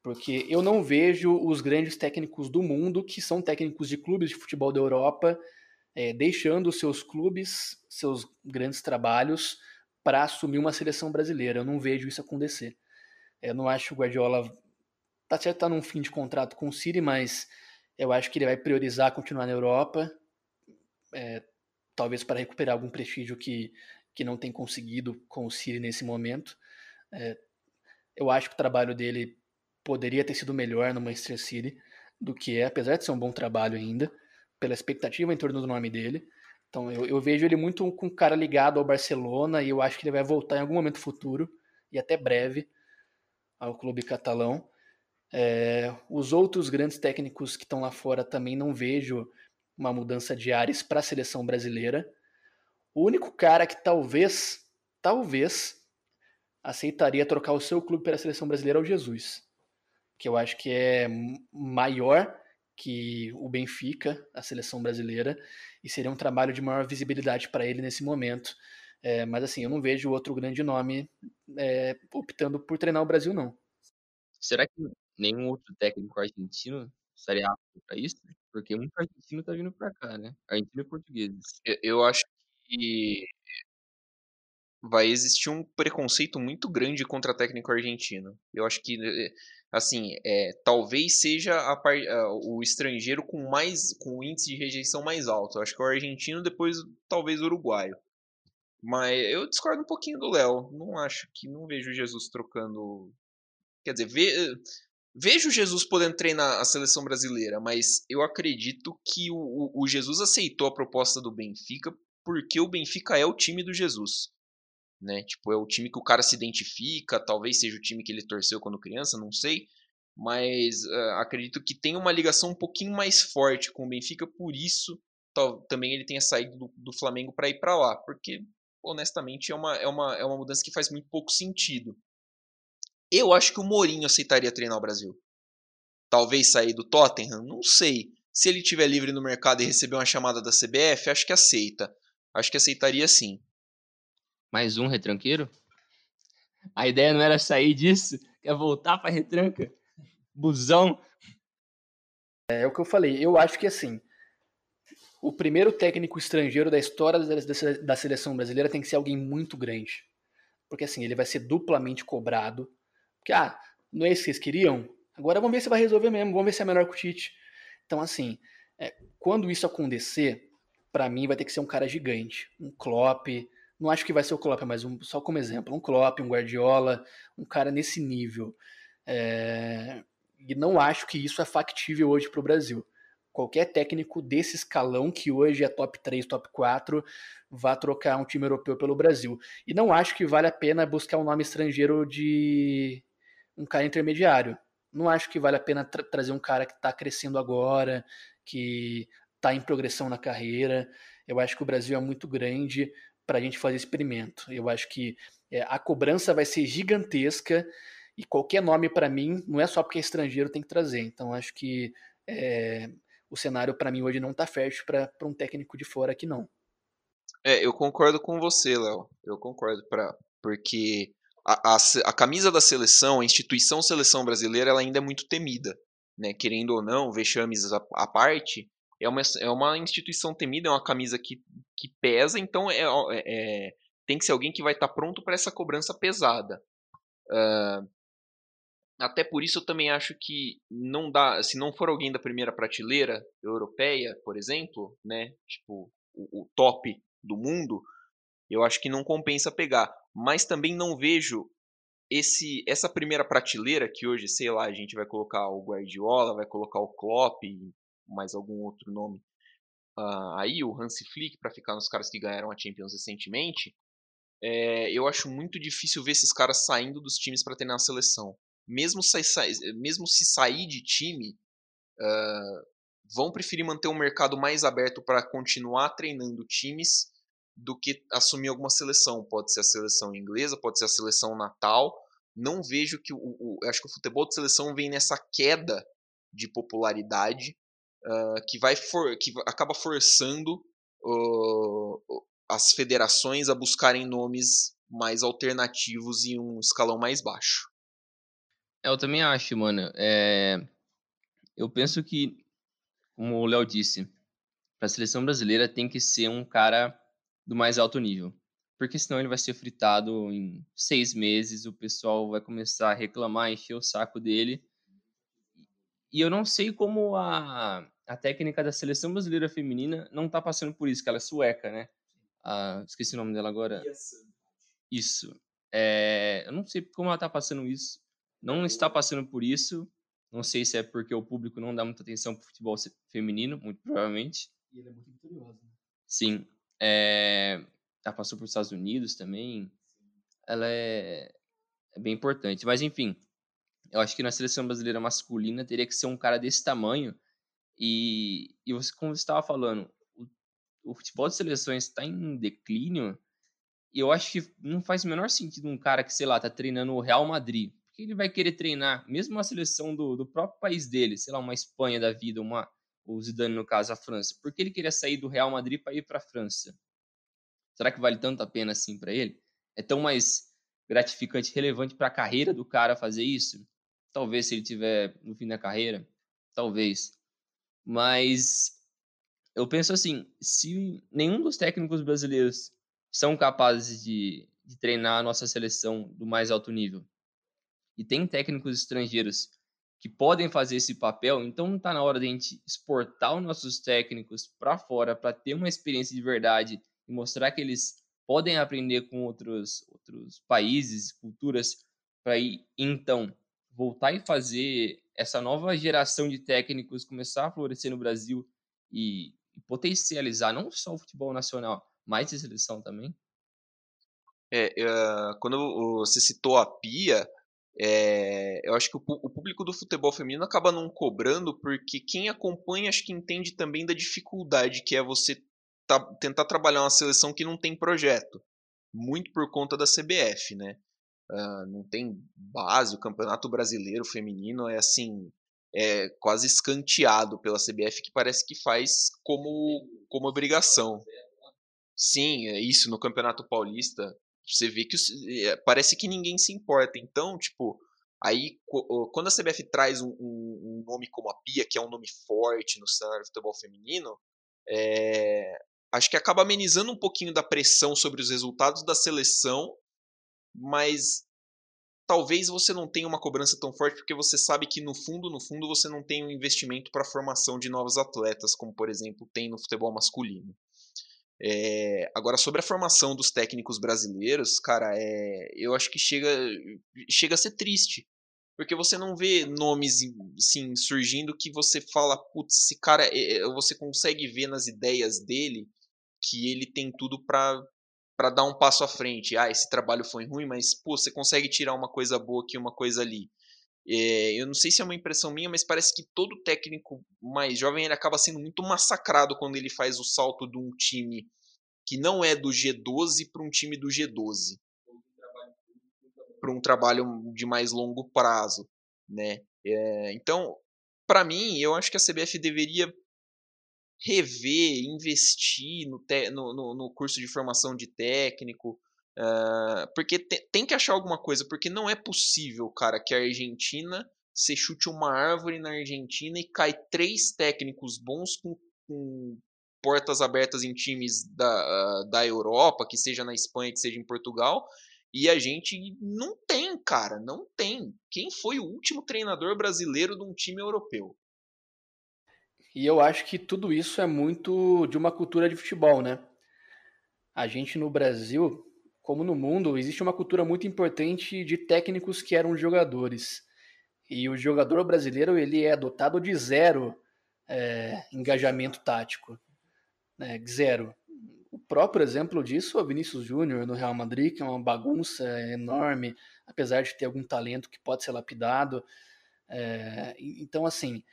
Porque eu não vejo os grandes técnicos do mundo, que são técnicos de clubes de futebol da Europa, é, deixando seus clubes, seus grandes trabalhos, para assumir uma seleção brasileira. Eu não vejo isso acontecer. Eu não acho que o Guardiola. Tá certo, tá num fim de contrato com o City, mas eu acho que ele vai priorizar continuar na Europa, é, talvez para recuperar algum prestígio que, que não tem conseguido com o City nesse momento. É, eu acho que o trabalho dele poderia ter sido melhor no Manchester City do que é, apesar de ser um bom trabalho ainda, pela expectativa em torno do nome dele. Então eu, eu vejo ele muito com cara ligado ao Barcelona e eu acho que ele vai voltar em algum momento futuro e até breve ao clube catalão. É, os outros grandes técnicos que estão lá fora também não vejo uma mudança de ares para a seleção brasileira. O único cara que talvez, talvez, aceitaria trocar o seu clube pela seleção brasileira é o Jesus, que eu acho que é maior que o Benfica, a seleção brasileira, e seria um trabalho de maior visibilidade para ele nesse momento. É, mas assim, eu não vejo outro grande nome é, optando por treinar o Brasil, não. Será que nenhum outro técnico argentino estaria apto para isso? Porque muito argentino tá vindo pra cá, né? Argentino e portugueses. Eu, eu acho que vai existir um preconceito muito grande contra técnico argentino. Eu acho que, eh, assim, é, talvez seja a a, o estrangeiro com mais com o índice de rejeição mais alto. Acho que é o argentino, depois talvez o uruguaio. Mas eu discordo um pouquinho do Léo. Não acho que não vejo Jesus trocando. Quer dizer, ve, vejo Jesus podendo treinar a seleção brasileira, mas eu acredito que o, o Jesus aceitou a proposta do Benfica porque o Benfica é o time do Jesus né? Tipo, é o time que o cara se identifica, talvez seja o time que ele torceu quando criança, não sei. Mas uh, acredito que tem uma ligação um pouquinho mais forte com o Benfica, por isso também ele tenha saído do, do Flamengo para ir para lá, porque honestamente é uma, é, uma, é uma mudança que faz muito pouco sentido. Eu acho que o Mourinho aceitaria treinar o Brasil. Talvez sair do Tottenham, não sei. Se ele tiver livre no mercado e receber uma chamada da CBF, acho que aceita. Acho que aceitaria sim. Mais um retranqueiro? A ideia não era sair disso, quer voltar pra retranca? Busão. É, é o que eu falei. Eu acho que assim, o primeiro técnico estrangeiro da história da seleção brasileira tem que ser alguém muito grande. Porque assim, ele vai ser duplamente cobrado. Porque, ah, não é isso que vocês queriam? Agora vamos ver se vai resolver mesmo, vamos ver se é melhor que o Tite. Então, assim, é, quando isso acontecer, para mim vai ter que ser um cara gigante. Um Klopp, não acho que vai ser o Klopp, mas um, só como exemplo, um Klopp, um Guardiola, um cara nesse nível. É, e não acho que isso é factível hoje para o Brasil. Qualquer técnico desse escalão, que hoje é top 3, top 4, vá trocar um time europeu pelo Brasil. E não acho que vale a pena buscar um nome estrangeiro de um cara intermediário. Não acho que vale a pena tra trazer um cara que está crescendo agora, que está em progressão na carreira. Eu acho que o Brasil é muito grande para a gente fazer experimento. Eu acho que é, a cobrança vai ser gigantesca e qualquer nome para mim não é só porque é estrangeiro tem que trazer. Então acho que é, o cenário para mim hoje não está fértil para um técnico de fora aqui não. É, eu concordo com você, Léo. Eu concordo para porque a, a, a, camisa da seleção, a instituição seleção brasileira, ela ainda é muito temida, né? Querendo ou não, vexames à, à parte, é uma, é uma instituição temida, é uma camisa que, que pesa, então é, é, é tem que ser alguém que vai estar tá pronto para essa cobrança pesada. Uh, até por isso eu também acho que não dá, se não for alguém da primeira prateleira europeia, por exemplo, né, tipo o, o top do mundo, eu acho que não compensa pegar. Mas também não vejo esse essa primeira prateleira que hoje, sei lá, a gente vai colocar o Guardiola, vai colocar o Klopp, mais algum outro nome uh, aí, o Hansi Flick, para ficar nos caras que ganharam a Champions recentemente, é, eu acho muito difícil ver esses caras saindo dos times para treinar a seleção. Mesmo se, mesmo se sair de time, uh, vão preferir manter um mercado mais aberto para continuar treinando times do que assumir alguma seleção. Pode ser a seleção inglesa, pode ser a seleção natal. Não vejo que o, o acho que o futebol de seleção vem nessa queda de popularidade uh, que vai for, que acaba forçando uh, as federações a buscarem nomes mais alternativos e um escalão mais baixo. É, eu também acho, mano. É... Eu penso que, como o Léo disse, para a seleção brasileira tem que ser um cara do mais alto nível. Porque senão ele vai ser fritado em seis meses, o pessoal vai começar a reclamar, encher o saco dele. E eu não sei como a, a técnica da seleção brasileira feminina não tá passando por isso, que ela é sueca, né? Ah, esqueci o nome dela agora. Isso. É, eu não sei como ela tá passando isso. Não está passando por isso. Não sei se é porque o público não dá muita atenção pro futebol feminino, muito provavelmente. E ela é muito vitoriosa. Né? Sim. É, ela passou por Estados Unidos também. Ela é, é bem importante. Mas enfim, eu acho que na seleção brasileira masculina teria que ser um cara desse tamanho e, e você, como você estava falando, o, o, futebol de seleções está em declínio. E eu acho que não faz o menor sentido um cara que, sei lá, tá treinando o Real Madrid. Porque ele vai querer treinar, mesmo uma seleção do, do próprio país dele, sei lá, uma Espanha da vida, uma, o Zidane, no caso, a França. Por que ele queria sair do Real Madrid para ir para a França? Será que vale tanto a pena assim para ele? É tão mais gratificante, relevante para a carreira do cara fazer isso? Talvez se ele tiver no fim da carreira, talvez. Mas eu penso assim, se nenhum dos técnicos brasileiros são capazes de, de treinar a nossa seleção do mais alto nível, e tem técnicos estrangeiros que podem fazer esse papel, então não está na hora de a gente exportar os nossos técnicos para fora para ter uma experiência de verdade e mostrar que eles podem aprender com outros, outros países, culturas, para então voltar e fazer essa nova geração de técnicos começar a florescer no Brasil e, potencializar não só o futebol nacional, mas a seleção também? É, uh, quando você citou a Pia, é, eu acho que o, o, público do futebol feminino acaba não cobrando, porque quem acompanha acho que entende também da dificuldade que é você tá, tentar trabalhar uma seleção que não tem projeto. Muito por conta da CBF, né? Uh, não tem base, o Campeonato Brasileiro Feminino é assim, é quase escanteado pela CBF, que parece que faz como, como obrigação. Sim, é isso no Campeonato Paulista. Você vê que é, parece que ninguém se importa. Então, tipo, aí quando a CBF traz um, um, nome como a Pia, que é um nome forte no cenário do futebol feminino, é, acho que acaba amenizando um pouquinho da pressão sobre os resultados da seleção, mas talvez você não tenha uma cobrança tão forte porque você sabe que no fundo, no fundo, você não tem um investimento para a formação de novos atletas, como por exemplo tem no futebol masculino. É, agora, sobre a formação dos técnicos brasileiros, cara, é, eu acho que chega, chega a ser triste. Porque você não vê nomes assim, surgindo que você fala, putz, esse cara, é, você consegue ver nas ideias dele que ele tem tudo para para dar um passo à frente. Ah, esse trabalho foi ruim, mas pô, você consegue tirar uma coisa boa aqui, uma coisa ali. É, eu não sei se é uma impressão minha, mas parece que todo técnico mais jovem ele acaba sendo muito massacrado quando ele faz o salto de um time que não é do G12 para um time do G12 para um trabalho de mais longo prazo, né? É, então, para mim, eu acho que a CBF deveria rever, investir no, te, no, no, no curso de formação de técnico, uh, porque te, tem que achar alguma coisa, porque não é possível, cara, que a Argentina se chute uma árvore na Argentina e cai três técnicos bons com, com portas abertas em times da, uh, da Europa, que seja na Espanha, que seja em Portugal, e a gente não tem, cara, não tem. Quem foi o último treinador brasileiro de um time europeu? E eu acho que tudo isso é muito de uma cultura de futebol, né? A gente no Brasil, como no mundo, existe uma cultura muito importante de técnicos que eram jogadores. E o jogador brasileiro ele é dotado de zero é, engajamento tático, né? zero. O próprio exemplo disso é o Vinícius Júnior no Real Madrid, que é uma bagunça enorme, apesar de ter algum talento que pode ser lapidado. É, então, assim,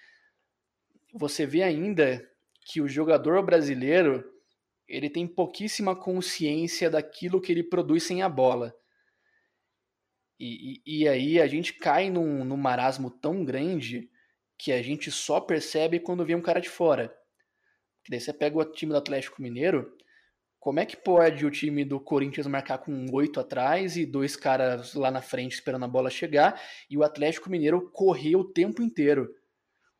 você vê ainda que o jogador brasileiro ele tem pouquíssima consciência daquilo que ele produz sem a bola. E, e, e aí a gente cai num, num marasmo tão grande que a gente só percebe quando vê um cara de fora. Que daí você pega o time do Atlético Mineiro, como é que pode o time do Corinthians marcar com oito atrás e dois caras lá na frente esperando a bola chegar e o Atlético Mineiro correr o tempo inteiro?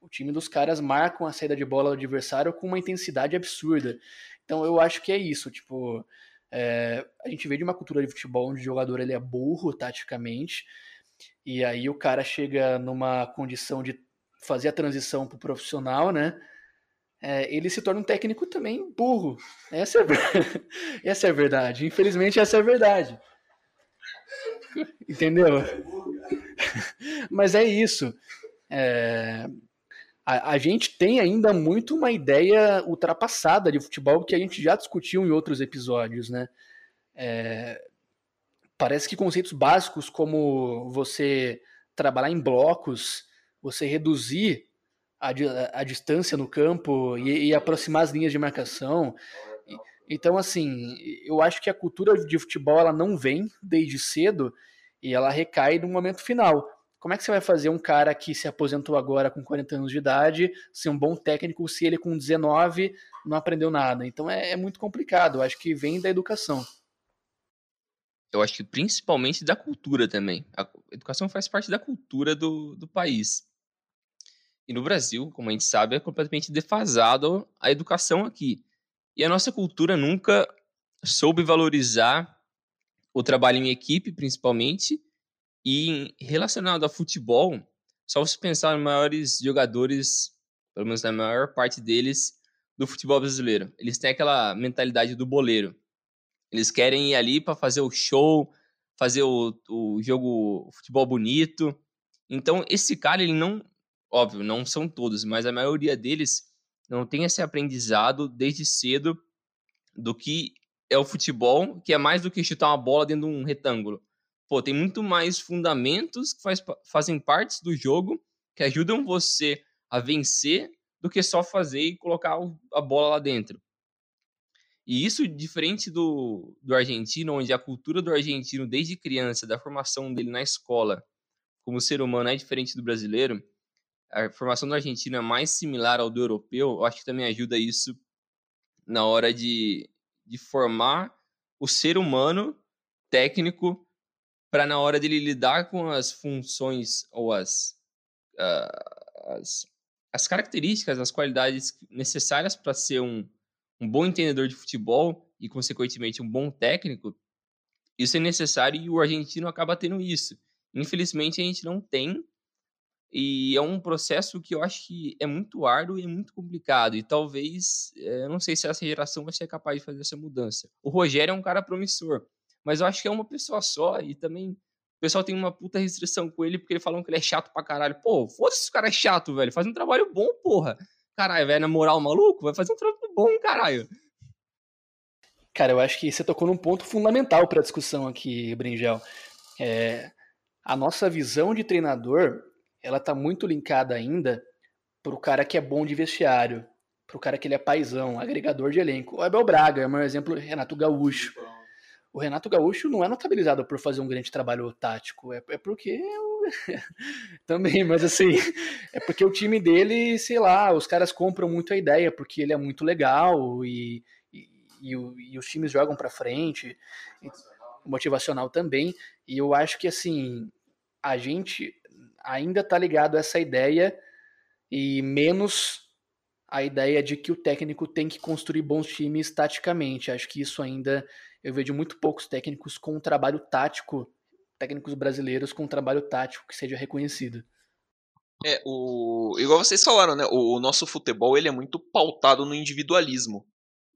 O time dos caras marcam a saída de bola do adversário com uma intensidade absurda. Então eu acho que é isso, tipo, é, a gente vê de uma cultura de futebol onde o jogador ele é burro taticamente, e aí o cara chega numa condição de fazer a transição para o profissional, né? É, ele se torna um técnico também burro. Essa é, essa é a verdade. Infelizmente, essa é a verdade. Entendeu? Mas é isso. É, a, a, gente tem ainda muito uma ideia ultrapassada de futebol que a gente já discutiu em outros episódios, né? É, parece que conceitos básicos como você trabalhar em blocos, você reduzir a, a, a distância no campo e, e, aproximar as linhas de marcação. Então, assim, eu acho que a cultura de futebol ela não vem desde cedo e ela recai no momento final. Como é que você vai fazer um cara que se aposentou agora com 40 anos de idade ser um bom técnico se ele com 19 não aprendeu nada? Então é, é muito complicado. Eu acho que vem da educação. Eu acho que principalmente da cultura também. A educação faz parte da cultura do, do país. E no Brasil, como a gente sabe, é completamente defasado a educação aqui. E a nossa cultura nunca soube valorizar o trabalho em equipe, principalmente, e relacionado a futebol, só se pensar nos maiores jogadores, pelo menos na maior parte deles, do futebol brasileiro. Eles têm aquela mentalidade do boleiro. Eles querem ir ali para fazer o show, fazer o, o jogo o futebol bonito. Então, esse cara, ele não. Óbvio, não são todos, mas a maioria deles não tem esse aprendizado desde cedo do que é o futebol, que é mais do que chutar uma bola dentro de um retângulo. Pô, tem muito mais fundamentos que faz, fazem parte do jogo que ajudam você a vencer do que só fazer e colocar a bola lá dentro. E isso, diferente do, do argentino, onde a cultura do argentino, desde criança, da formação dele na escola, como ser humano, é diferente do brasileiro, a formação do argentino é mais similar ao do europeu, eu acho que também ajuda isso na hora de, de formar o ser humano técnico para na hora dele lidar com as funções ou as, uh, as, as características, as qualidades necessárias para ser um, um bom entendedor de futebol e, consequentemente, um bom técnico, isso é necessário e o argentino acaba tendo isso. Infelizmente, a gente não tem, e é um processo que eu acho que é muito árduo e é muito complicado, e talvez, é, eu não sei se essa geração vai ser capaz de fazer essa mudança. O Rogério é um cara promissor, mas eu acho que é uma pessoa só, e também o pessoal tem uma puta restrição com ele porque ele falam que ele é chato pra caralho. Pô, foda-se esse cara é chato, velho. Faz um trabalho bom, porra. Caralho, vai namorar o maluco? Vai fazer um trampo bom, caralho. Cara, eu acho que você tocou num ponto fundamental para a discussão aqui, Bringel. É, a nossa visão de treinador, ela tá muito linkada ainda pro cara que é bom de vestiário, pro cara que ele é paizão, agregador de elenco. O Abel Braga é um exemplo, Renato Gaúcho. O Renato Gaúcho não é notabilizado por fazer um grande trabalho tático, é, é porque também, mas assim, é porque o time dele, sei lá, os caras compram muito a ideia, porque ele é muito legal e, e, e, e os times jogam para frente, motivacional também. E eu acho que assim, a gente ainda tá ligado a essa ideia e menos a ideia de que o técnico tem que construir bons times taticamente. Acho que isso ainda eu vejo muito poucos técnicos com um trabalho tático técnicos brasileiros com um trabalho tático que seja reconhecido. É, o igual vocês falaram, né? O, nosso futebol ele é muito pautado no individualismo,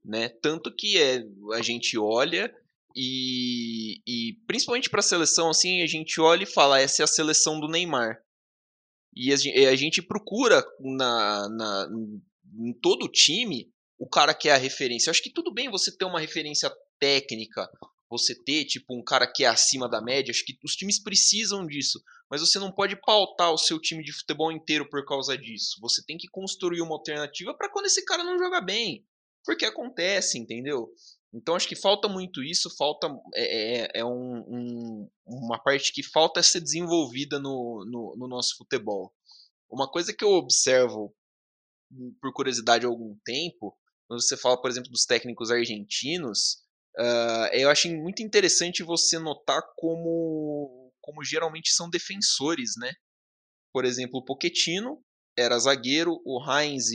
né? Tanto que é, a gente olha e, e principalmente para a seleção assim, a gente olha e fala essa é a seleção do Neymar. E a, a gente procura na, na em todo o time o cara que é a referência. Eu acho que tudo bem você ter uma referência técnica, você ter tipo um cara que é acima da média, acho que os times precisam disso, mas você não pode pautar o seu time de futebol inteiro por causa disso. Você tem que construir uma alternativa para quando esse cara não joga bem, porque acontece, entendeu? Então acho que falta muito isso, falta é, é, é um, um, uma parte que falta ser desenvolvida no, no, no nosso futebol. Uma coisa que eu observo hum, por curiosidade há algum tempo, quando você fala, por exemplo, dos técnicos argentinos, Uh, eu acho muito interessante você notar como, como geralmente são defensores, né? Por exemplo, o Pochettino era zagueiro, o Heinz,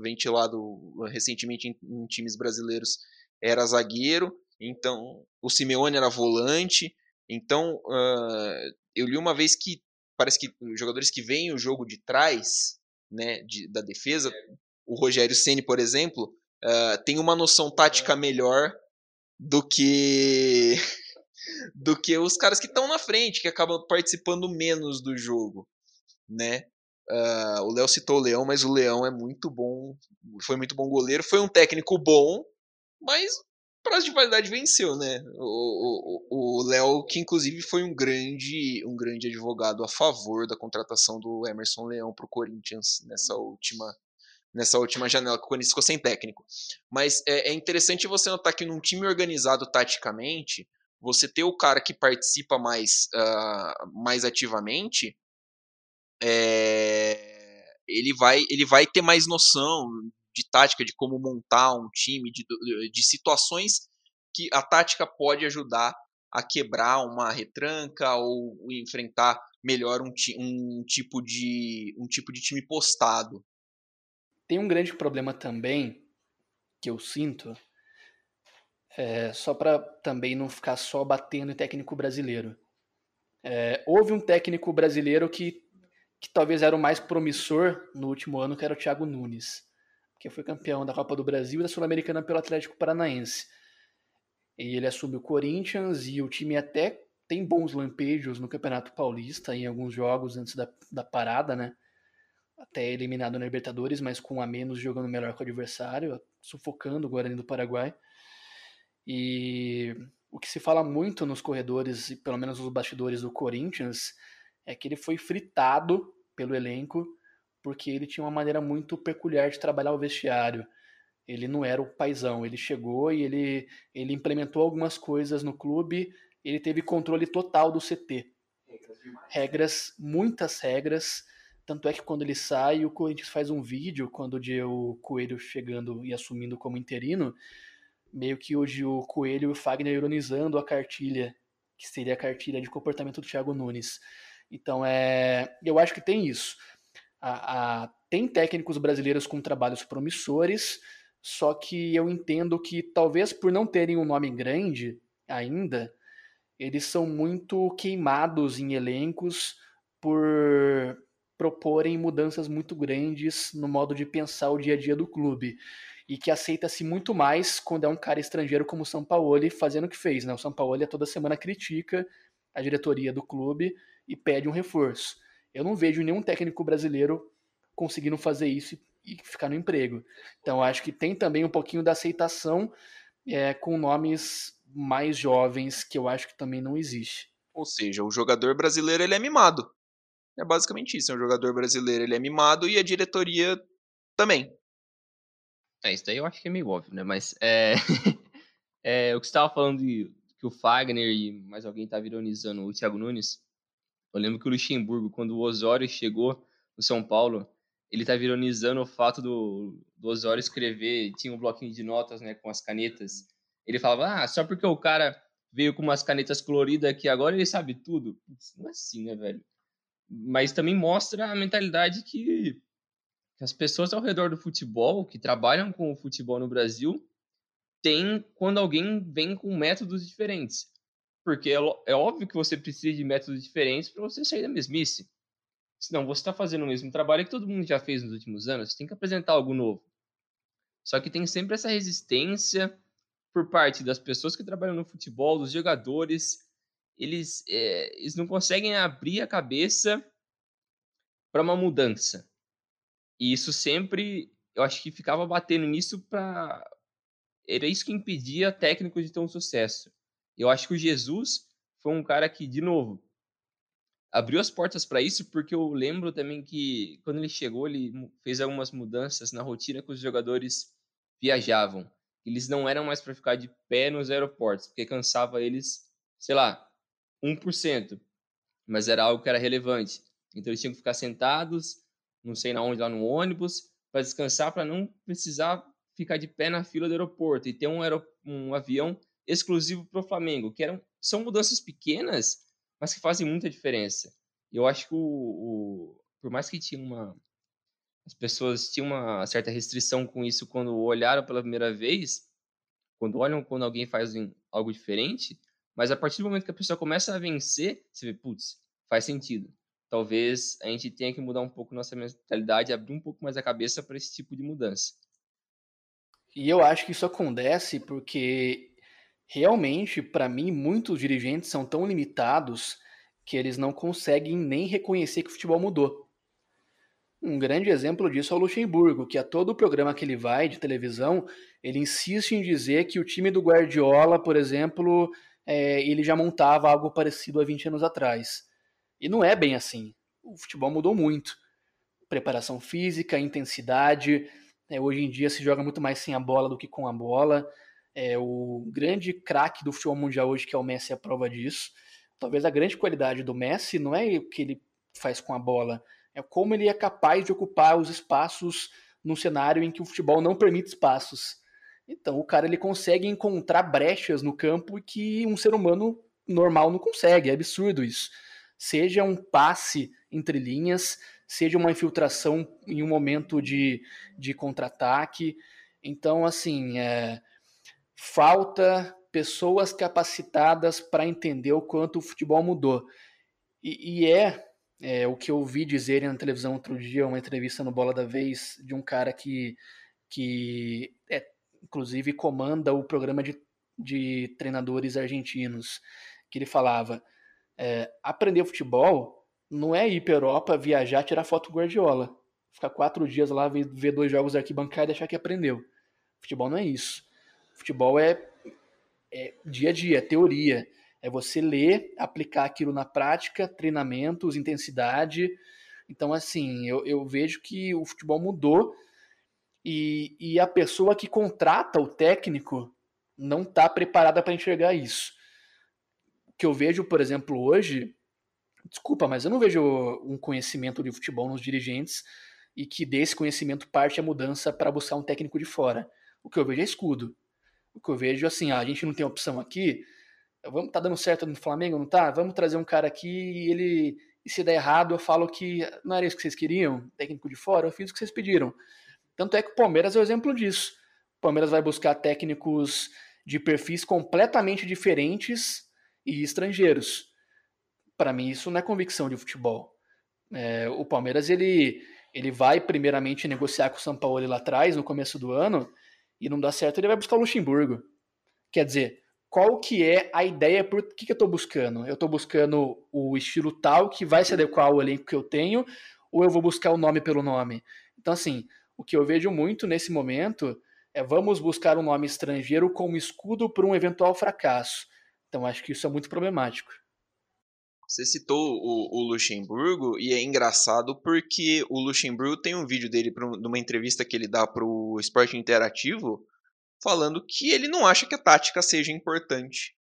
ventilado recentemente em, em times brasileiros, era zagueiro, então o Simeone era volante. Então, uh, eu li uma vez que parece que jogadores que veem o jogo de trás, né, de, da defesa, o Rogério Ceni, por exemplo, uh, tem uma noção tática melhor do que do que os caras que estão na frente, que acabam participando menos do jogo, né? Uh, o Léo citou o Leão, mas o Leão é muito bom, foi muito bom goleiro, foi um técnico bom, mas prazo de validade venceu, né? O Léo, que inclusive foi um grande, um grande advogado a favor da contratação do Emerson Leão para o Corinthians nessa última nessa última janela que o Corinthians ficou sem técnico. Mas é, é, interessante você notar que num time organizado taticamente, você ter o cara que participa mais, uh, mais ativamente, é, ele, vai, ele vai ter mais noção de tática, de como montar um time, de, de situações que a tática pode ajudar a quebrar uma retranca ou enfrentar melhor um, um, tipo de um tipo de time postado. Tem um grande problema também que eu sinto, é, só para também não ficar só batendo em técnico brasileiro. É, houve um técnico brasileiro que, que talvez era o mais promissor no último ano, que era o Thiago Nunes, que foi campeão da Copa do Brasil e da Sul-Americana pelo Atlético Paranaense. E ele assume o Corinthians e o time até tem bons lampejos no Campeonato Paulista em alguns jogos antes da, da parada, né? Até eliminado na Libertadores, mas com a menos jogando melhor que o adversário, sufocando o Guarani do Paraguai. E o que se fala muito nos corredores, e pelo menos nos bastidores do Corinthians, é que ele foi fritado pelo elenco porque ele tinha uma maneira muito peculiar de trabalhar o vestiário. Ele não era o paizão, ele chegou e ele, ele implementou algumas coisas no clube, ele teve controle total do CT. Regras, muitas regras, tanto é que quando ele sai, o Corinthians faz um vídeo quando o Coelho chegando e assumindo como interino, meio que hoje o Coelho e o Fagner ironizando a cartilha, que seria a cartilha de comportamento do Thiago Nunes. Então, é, eu acho que tem isso. A, a, tem técnicos brasileiros com trabalhos promissores, só que eu entendo que talvez por não terem um nome grande ainda, eles são muito queimados em elencos por proporem mudanças muito grandes no modo de pensar o dia a dia do clube e que aceita-se muito mais quando é um cara estrangeiro como o São Paulo fazendo o que fez. Né? O São Paulo toda semana critica a diretoria do clube e pede um reforço. Eu não vejo nenhum técnico brasileiro conseguindo fazer isso e ficar no emprego. Então acho que tem também um pouquinho da aceitação é, com nomes mais jovens que eu acho que também não existe. Ou seja, o jogador brasileiro ele é mimado. É basicamente isso. É um jogador brasileiro ele é mimado e a diretoria também. É, isso daí eu acho que é meio óbvio, né? Mas é, é o que você estava falando de que o Fagner e mais alguém estava ironizando o Thiago Nunes. Eu lembro que o Luxemburgo, quando o Osório chegou no São Paulo, ele estava ironizando o fato do, do Osório escrever, tinha um bloquinho de notas né, com as canetas. Ele falava, ah, só porque o cara veio com umas canetas coloridas aqui agora, ele sabe tudo. Não é assim, né, velho? Mas também mostra a mentalidade que que as pessoas ao redor do futebol, que trabalham com o futebol no Brasil, têm quando alguém vem com métodos diferentes. Porque é, é óbvio que você precisa de métodos diferentes para você sair da mesmice. Senão você está fazendo o mesmo trabalho que todo mundo já fez nos últimos anos, você tem que apresentar algo novo. Só que tem sempre essa resistência por parte das pessoas que trabalham no futebol, dos jogadores. Eles, é, eles não conseguem abrir a cabeça para uma mudança. E isso sempre, eu acho que ficava batendo nisso para era isso que impedia técnicos de ter um sucesso. Eu acho que o Jesus foi um cara que, de novo, abriu as portas para isso, porque eu lembro também que quando ele chegou, ele fez algumas mudanças na rotina que os jogadores viajavam. Eles não eram mais para ficar de pé nos aeroportos, porque cansava eles, sei lá, 1%, mas era algo que era relevante. Então eles tinham que ficar sentados, não sei na onde, lá no ônibus, para descansar, para não precisar ficar de pé na fila do aeroporto e ter um, um avião exclusivo para o Flamengo, que eram, são mudanças pequenas, mas que fazem muita diferença. Eu acho que o, o, por mais que tinha uma as pessoas tinham uma certa restrição com isso quando olharam pela primeira vez, quando olham quando alguém faz algo diferente, mas a partir do momento que a pessoa começa a vencer, você vê, putz, faz sentido talvez a gente tenha que mudar um pouco nossa mentalidade, abrir um pouco mais a cabeça para esse tipo de mudança. E eu acho que isso acontece porque realmente, para mim, muitos dirigentes são tão limitados que eles não conseguem nem reconhecer que o futebol mudou. Um grande exemplo disso é o Luxemburgo, que a todo programa que ele vai de televisão, ele insiste em dizer que o time do Guardiola, por exemplo, é, ele já montava algo parecido há 20 anos atrás. E não é bem assim. O futebol mudou muito. Preparação física, intensidade. É, hoje em dia se joga muito mais sem a bola do que com a bola. É, o grande craque do futebol mundial hoje, que é o Messi, é a prova disso. Talvez a grande qualidade do Messi não é o que ele faz com a bola, é como ele é capaz de ocupar os espaços num cenário em que o futebol não permite espaços. Então, o cara ele consegue encontrar brechas no campo que um ser humano normal não consegue, é absurdo isso. Seja um passe entre linhas, seja uma infiltração em um momento de, de contra-ataque. Então, assim, é, falta pessoas capacitadas para entender o quanto o futebol mudou. E, e é, é, o que eu ouvi dizer na televisão outro dia, uma entrevista no Bola da Vez, de um cara que, que é, inclusive comanda o programa de, de treinadores argentinos, que ele falava: é, aprender futebol não é ir para Europa, viajar, tirar foto do Guardiola. Ficar quatro dias lá, ver, ver dois jogos da arquibancada e achar que aprendeu. Futebol não é isso. Futebol é, é dia a dia, é teoria. É você ler, aplicar aquilo na prática, treinamentos, intensidade. Então, assim, eu, eu vejo que o futebol mudou e, e a pessoa que contrata o técnico não está preparada para enxergar isso. O que eu vejo, por exemplo, hoje Desculpa, mas eu não vejo um conhecimento de futebol nos dirigentes e que desse conhecimento parte a mudança para buscar um técnico de fora. O que eu vejo é escudo. O que eu vejo é assim, ah, a gente não tem opção aqui, vamos tá dando certo no Flamengo, não tá? Vamos trazer um cara aqui e ele e se der errado, eu falo que não era isso que vocês queriam, técnico de fora, eu fiz o que vocês pediram. Tanto é que o Palmeiras é o exemplo disso. O Palmeiras vai buscar técnicos de perfis completamente diferentes e estrangeiros para mim isso não é convicção de futebol. É, o Palmeiras ele, ele vai primeiramente negociar com o São Paulo lá atrás, no começo do ano, e não dá certo, ele vai buscar o Luxemburgo. Quer dizer, qual que é a ideia, por que, que eu estou buscando? Eu estou buscando o estilo tal que vai se adequar ao elenco que eu tenho, ou eu vou buscar o nome pelo nome? Então, assim, o que eu vejo muito nesse momento é vamos buscar um nome estrangeiro como escudo para um eventual fracasso. Então, acho que isso é muito problemático. Você citou o, o, Luxemburgo e é engraçado porque o Luxemburgo tem um vídeo dele numa entrevista que ele dá para o Esporte Interativo falando que ele não acha que a tática seja importante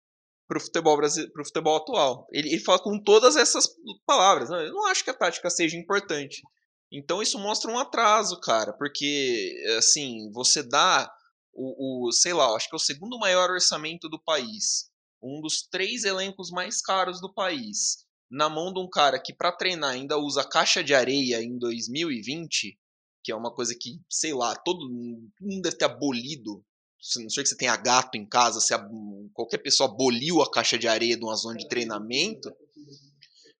para o futebol, futebol atual. Ele, ele, fala com todas essas palavras. Não, eu não acho que a tática seja importante. Então isso mostra um atraso, cara, porque assim você dá o, o sei lá, acho que é o segundo maior orçamento do país um dos três elencos mais caros do país, na mão de um cara que para treinar ainda usa caixa de areia em 2020, que é uma coisa que, sei lá, todo mundo deve ter abolido. Não sei que você tenha gato em casa, se qualquer pessoa aboliu a caixa de areia de uma zona de treinamento.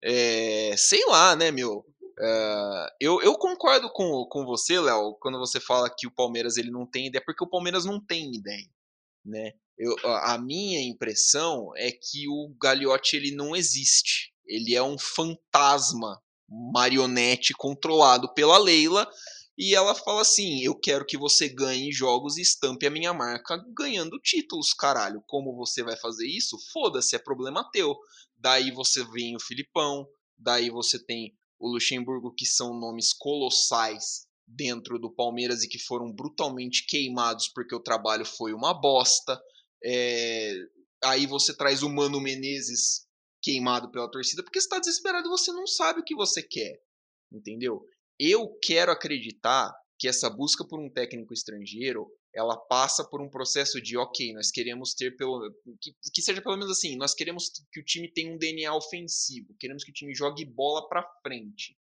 É, sei lá, né, meu? Uh, eu, eu, concordo com, com você, Léo, quando você fala que o Palmeiras ele não tem ideia, porque o Palmeiras não tem ideia, né? Eu, a minha impressão é que o Gagliotti ele não existe. Ele é um fantasma marionete controlado pela Leila e ela fala assim: "Eu quero que você ganhe jogos e estampe a minha marca ganhando títulos, caralho. Como você vai fazer isso? Foda-se, é problema teu". Daí você vem o Filipão, daí você tem o Luxemburgo que são nomes colossais dentro do Palmeiras e que foram brutalmente queimados porque o trabalho foi uma bosta. É, aí você traz o Mano Menezes queimado pela torcida porque está desesperado e você não sabe o que você quer, entendeu? Eu quero acreditar que essa busca por um técnico estrangeiro ela passa por um processo de ok, nós queremos ter pelo que, que seja pelo menos assim, nós queremos que o time tenha um DNA ofensivo, queremos que o time jogue bola para frente,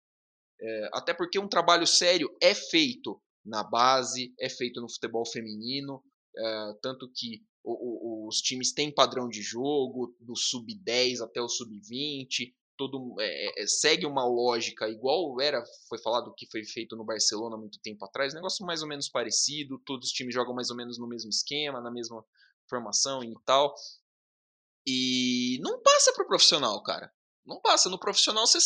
é, até porque um trabalho sério é feito na base, é feito no futebol feminino, é, tanto que o, o, os times têm padrão de jogo, do sub-10 até o sub-20, todo é, é, segue uma lógica igual era, foi falado que foi feito no Barcelona muito tempo atrás, negócio mais ou menos parecido, todos os times jogam mais ou menos no mesmo esquema, na mesma formação e tal. E não passa pro profissional, cara. Não passa. No profissional você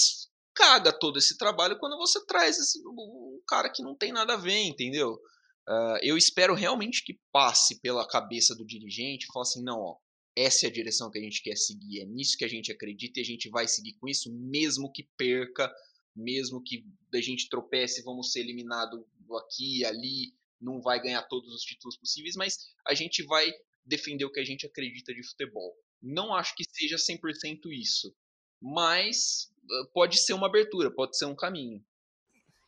caga todo esse trabalho quando você traz esse, um cara que não tem nada a ver, entendeu? Uh, eu espero realmente que passe pela cabeça do dirigente e fale assim, não, ó, essa é a direção que a gente quer seguir, é nisso que a gente acredita e a gente vai seguir com isso, mesmo que perca, mesmo que a gente tropece, vamos ser eliminado aqui ali, não vai ganhar todos os títulos possíveis, mas a gente vai defender o que a gente acredita de futebol. Não acho que seja 100% isso, mas ah, pode ser uma abertura, pode ser um caminho.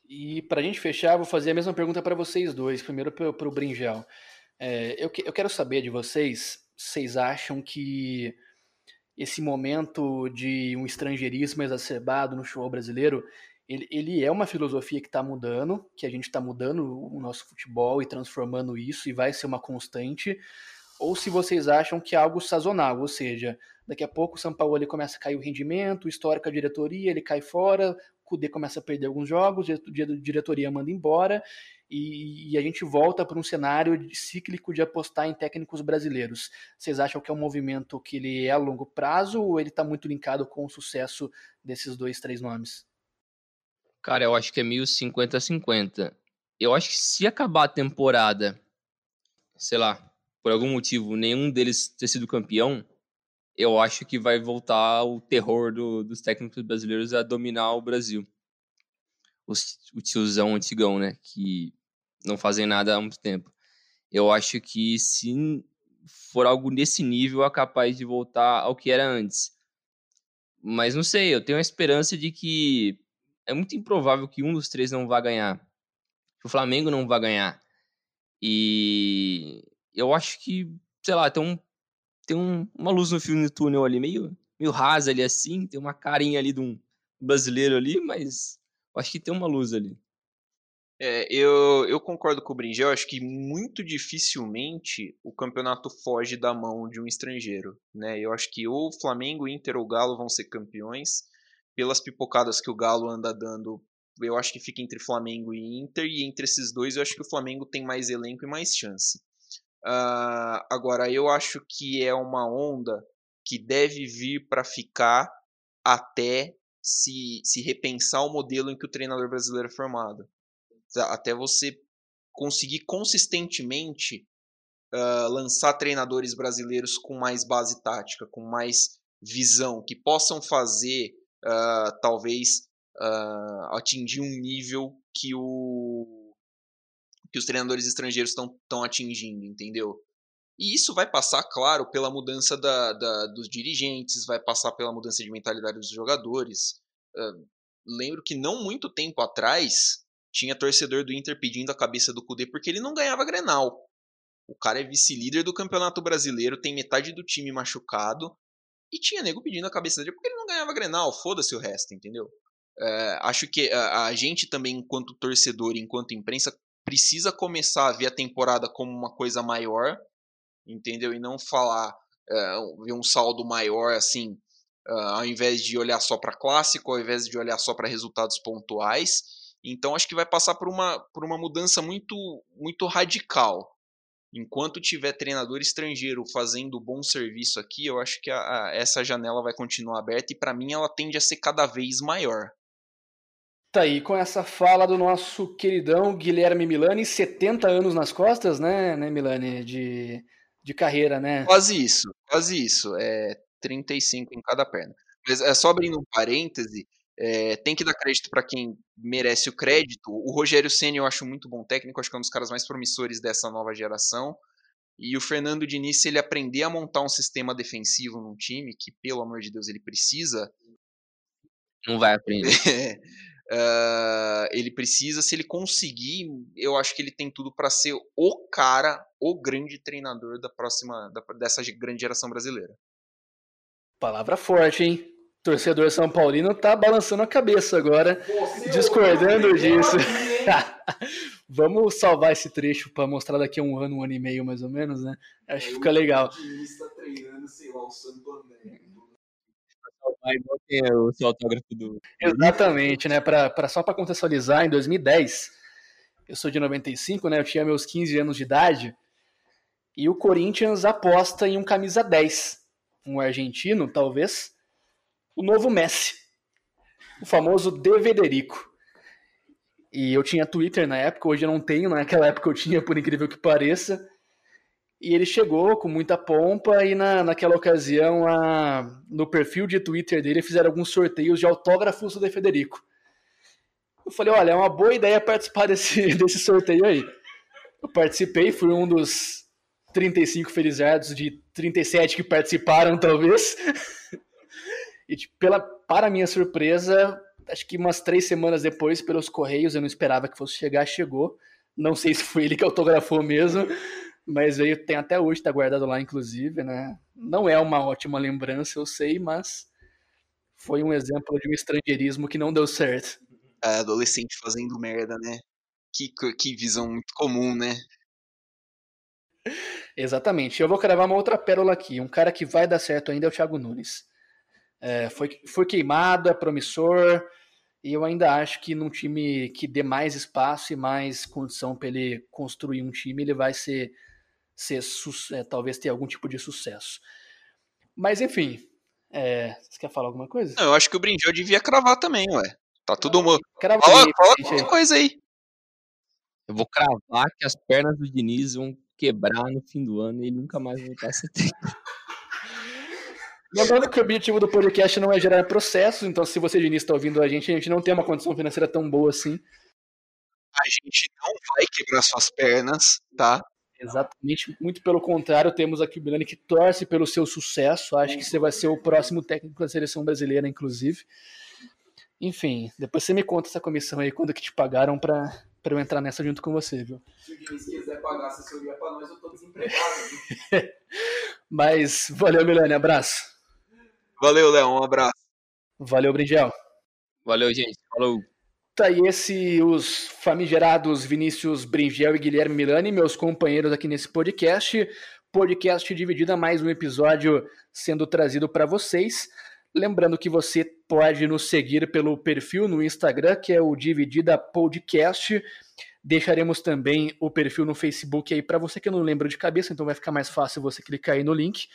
E para a gente fechar, vou fazer a mesma pergunta para vocês dois. Primeiro para o Bringel. É, eu, eu quero saber de vocês, vocês acham que esse momento de um estrangeirismo exacerbado no show brasileiro, ele, ele é uma filosofia que está mudando, que a gente está mudando o nosso futebol e transformando isso e vai ser uma constante, ou se vocês acham que é algo sazonal, ou seja, daqui a pouco o São Paulo ele começa a cair o rendimento, o histórico a diretoria, ele cai fora, o Cudê começa a perder alguns jogos, a diretoria manda embora, e, e a gente volta para um cenário cíclico de apostar em técnicos brasileiros. Vocês acham que é um movimento que ele é a longo prazo ou ele está muito linkado com o sucesso desses dois, três nomes? Cara, eu acho que é meio 50-50. Eu acho que se acabar a temporada, sei lá, por algum motivo, nenhum deles ter sido campeão, eu acho que vai voltar o terror do, dos técnicos brasileiros a dominar o Brasil. O, tiozão antigão, né? Que não fazem nada há muito tempo. Eu acho que se for algo nesse nível, é capaz de voltar ao que era antes. Mas não sei, eu tenho a esperança de que é muito improvável que um dos três não vá ganhar. Que o Flamengo não vá ganhar. E eu acho que, sei lá, tem, um, tem um, uma luz no fim do túnel ali, meio, meio rasa ali assim, tem uma carinha ali de um brasileiro ali, mas eu acho que tem uma luz ali. É, eu, eu concordo com o Bringel, acho que muito dificilmente o campeonato foge da mão de um estrangeiro. Né? Eu acho que ou o Flamengo, Inter ou Galo vão ser campeões. Pelas pipocadas que o Galo anda dando, eu acho que fica entre Flamengo e Inter, e entre esses dois eu acho que o Flamengo tem mais elenco e mais chance. Uh, agora, eu acho que é uma onda que deve vir para ficar até se, se repensar o modelo em que o treinador brasileiro é formado até você conseguir consistentemente uh, lançar treinadores brasileiros com mais base tática, com mais visão, que possam fazer uh, talvez uh, atingir um nível que o que os treinadores estrangeiros estão atingindo, entendeu? E isso vai passar, claro, pela mudança da, da, dos dirigentes, vai passar pela mudança de mentalidade dos jogadores. Uh, lembro que não muito tempo atrás, tinha torcedor do Inter pedindo a cabeça do Cudê porque ele não ganhava Grenal. O cara é vice-líder do Campeonato Brasileiro, tem metade do time machucado. E tinha nego pedindo a cabeça dele porque ele não ganhava Grenal. Foda-se o resto, entendeu? É, acho que a, a, gente também, enquanto torcedor, enquanto imprensa, precisa começar a ver a temporada como uma coisa maior, entendeu? E não falar, é, ver um saldo maior assim, uh, ao invés de olhar só para clássico, ao invés de olhar só para resultados pontuais. Então acho que vai passar por uma, por uma mudança muito, muito radical. Enquanto tiver treinador estrangeiro fazendo bom serviço aqui, eu acho que a, a, essa janela vai continuar aberta e para mim ela tende a ser cada vez maior. Tá aí com essa fala do nosso queridão Guilherme Milani, 70 anos nas costas, né, né Milani, de, de carreira, né? Quase isso, quase isso. É 35 em cada perna. Mas é só abrindo um parêntese, é, tem que dar crédito para quem merece o crédito. O Rogério Senna eu acho muito bom técnico, acho que é um dos caras mais promissores dessa nova geração. E o Fernando Diniz, se ele aprender a montar um sistema defensivo num time, que pelo amor de Deus ele precisa. Não vai aprender. uh, ele precisa, se ele conseguir, eu acho que ele tem tudo para ser o cara, o grande treinador da próxima, da, dessa grande geração brasileira. Palavra forte, hein? Torcedor São Paulino tá balançando a cabeça agora, Você discordando disso. Vamos salvar esse trecho para mostrar daqui a um ano, um ano e meio mais ou menos, né? Acho que fica legal. o seu autógrafo do. Exatamente, né? Pra, pra, só para contextualizar, em 2010, eu sou de 95, né? Eu tinha meus 15 anos de idade. E o Corinthians aposta em um camisa 10, um argentino, talvez, o novo Messi, o famoso Devederico. E eu tinha Twitter na época, hoje eu não tenho, naquela época eu tinha, por incrível que pareça. E ele chegou com muita pompa e na, naquela ocasião a, no perfil de Twitter dele fizeram alguns sorteios de autógrafos do De Federico. Eu falei, olha, é uma boa ideia participar desse, desse sorteio aí. Eu participei, fui um dos 35 felizardos de 37 que participaram, talvez. E tipo, pela, para minha surpresa, acho que umas três semanas depois, pelos Correios, eu não esperava que fosse chegar, chegou. Não sei se foi ele que autografou mesmo, Mas veio, tem até hoje, tá guardado lá, inclusive, né? Não é uma ótima lembrança, eu sei, mas foi um exemplo de um estrangeirismo que não deu certo. É, adolescente fazendo merda, né? Que, que visão muito comum, né? Exatamente. Eu vou cravar uma outra pérola aqui. Um cara que vai dar certo ainda é o Thiago Nunes. É, foi, foi queimado, é promissor, e eu ainda acho que num time que dê mais espaço e mais condição para ele construir um time, ele vai ser, ser é, talvez ter algum tipo de sucesso. Mas enfim, é, você quer falar alguma coisa? Não, eu acho que o Brinjel devia cravar também, ué. Tá tudo. Crava fala, fala qualquer coisa aí. Eu vou cravar que as pernas do Diniz vão quebrar no fim do ano e ele nunca mais voltar a ser técnico. Lembrando que o objetivo do podcast não é gerar processos, então se você, Diniz, está ouvindo a gente, a gente não tem uma condição financeira tão boa assim. A gente não vai quebrar suas pernas, tá? Exatamente, muito pelo contrário, temos aqui o Milani que torce pelo seu sucesso. Acho que você vai ser o próximo técnico da seleção brasileira, inclusive. Enfim, depois você me conta essa comissão aí, quando que te pagaram para eu entrar nessa junto com você, viu? Se o Diniz quiser pagar assessoria para nós, eu tô desempregado. Mas valeu, Milani, abraço. Valeu, Léo, um abraço. Valeu, Brinjel. Valeu, gente. Falou. Tá aí esse, os famigerados Vinícius Bringel e Guilherme Milani, meus companheiros aqui nesse podcast. Podcast dividido a mais um episódio sendo trazido para vocês. Lembrando que você pode nos seguir pelo perfil no Instagram, que é o Dividida Podcast. Deixaremos também o perfil no Facebook aí para você que não lembra de cabeça, então vai ficar mais fácil você clicar aí no link.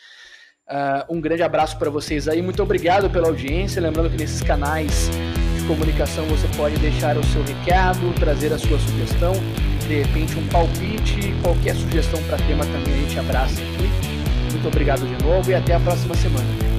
Uh, um grande abraço para vocês aí, muito obrigado pela audiência. Lembrando que nesses canais de comunicação você pode deixar o seu recado, trazer a sua sugestão, de repente um palpite, qualquer sugestão para tema também a gente abraça aqui. Muito obrigado de novo e até a próxima semana.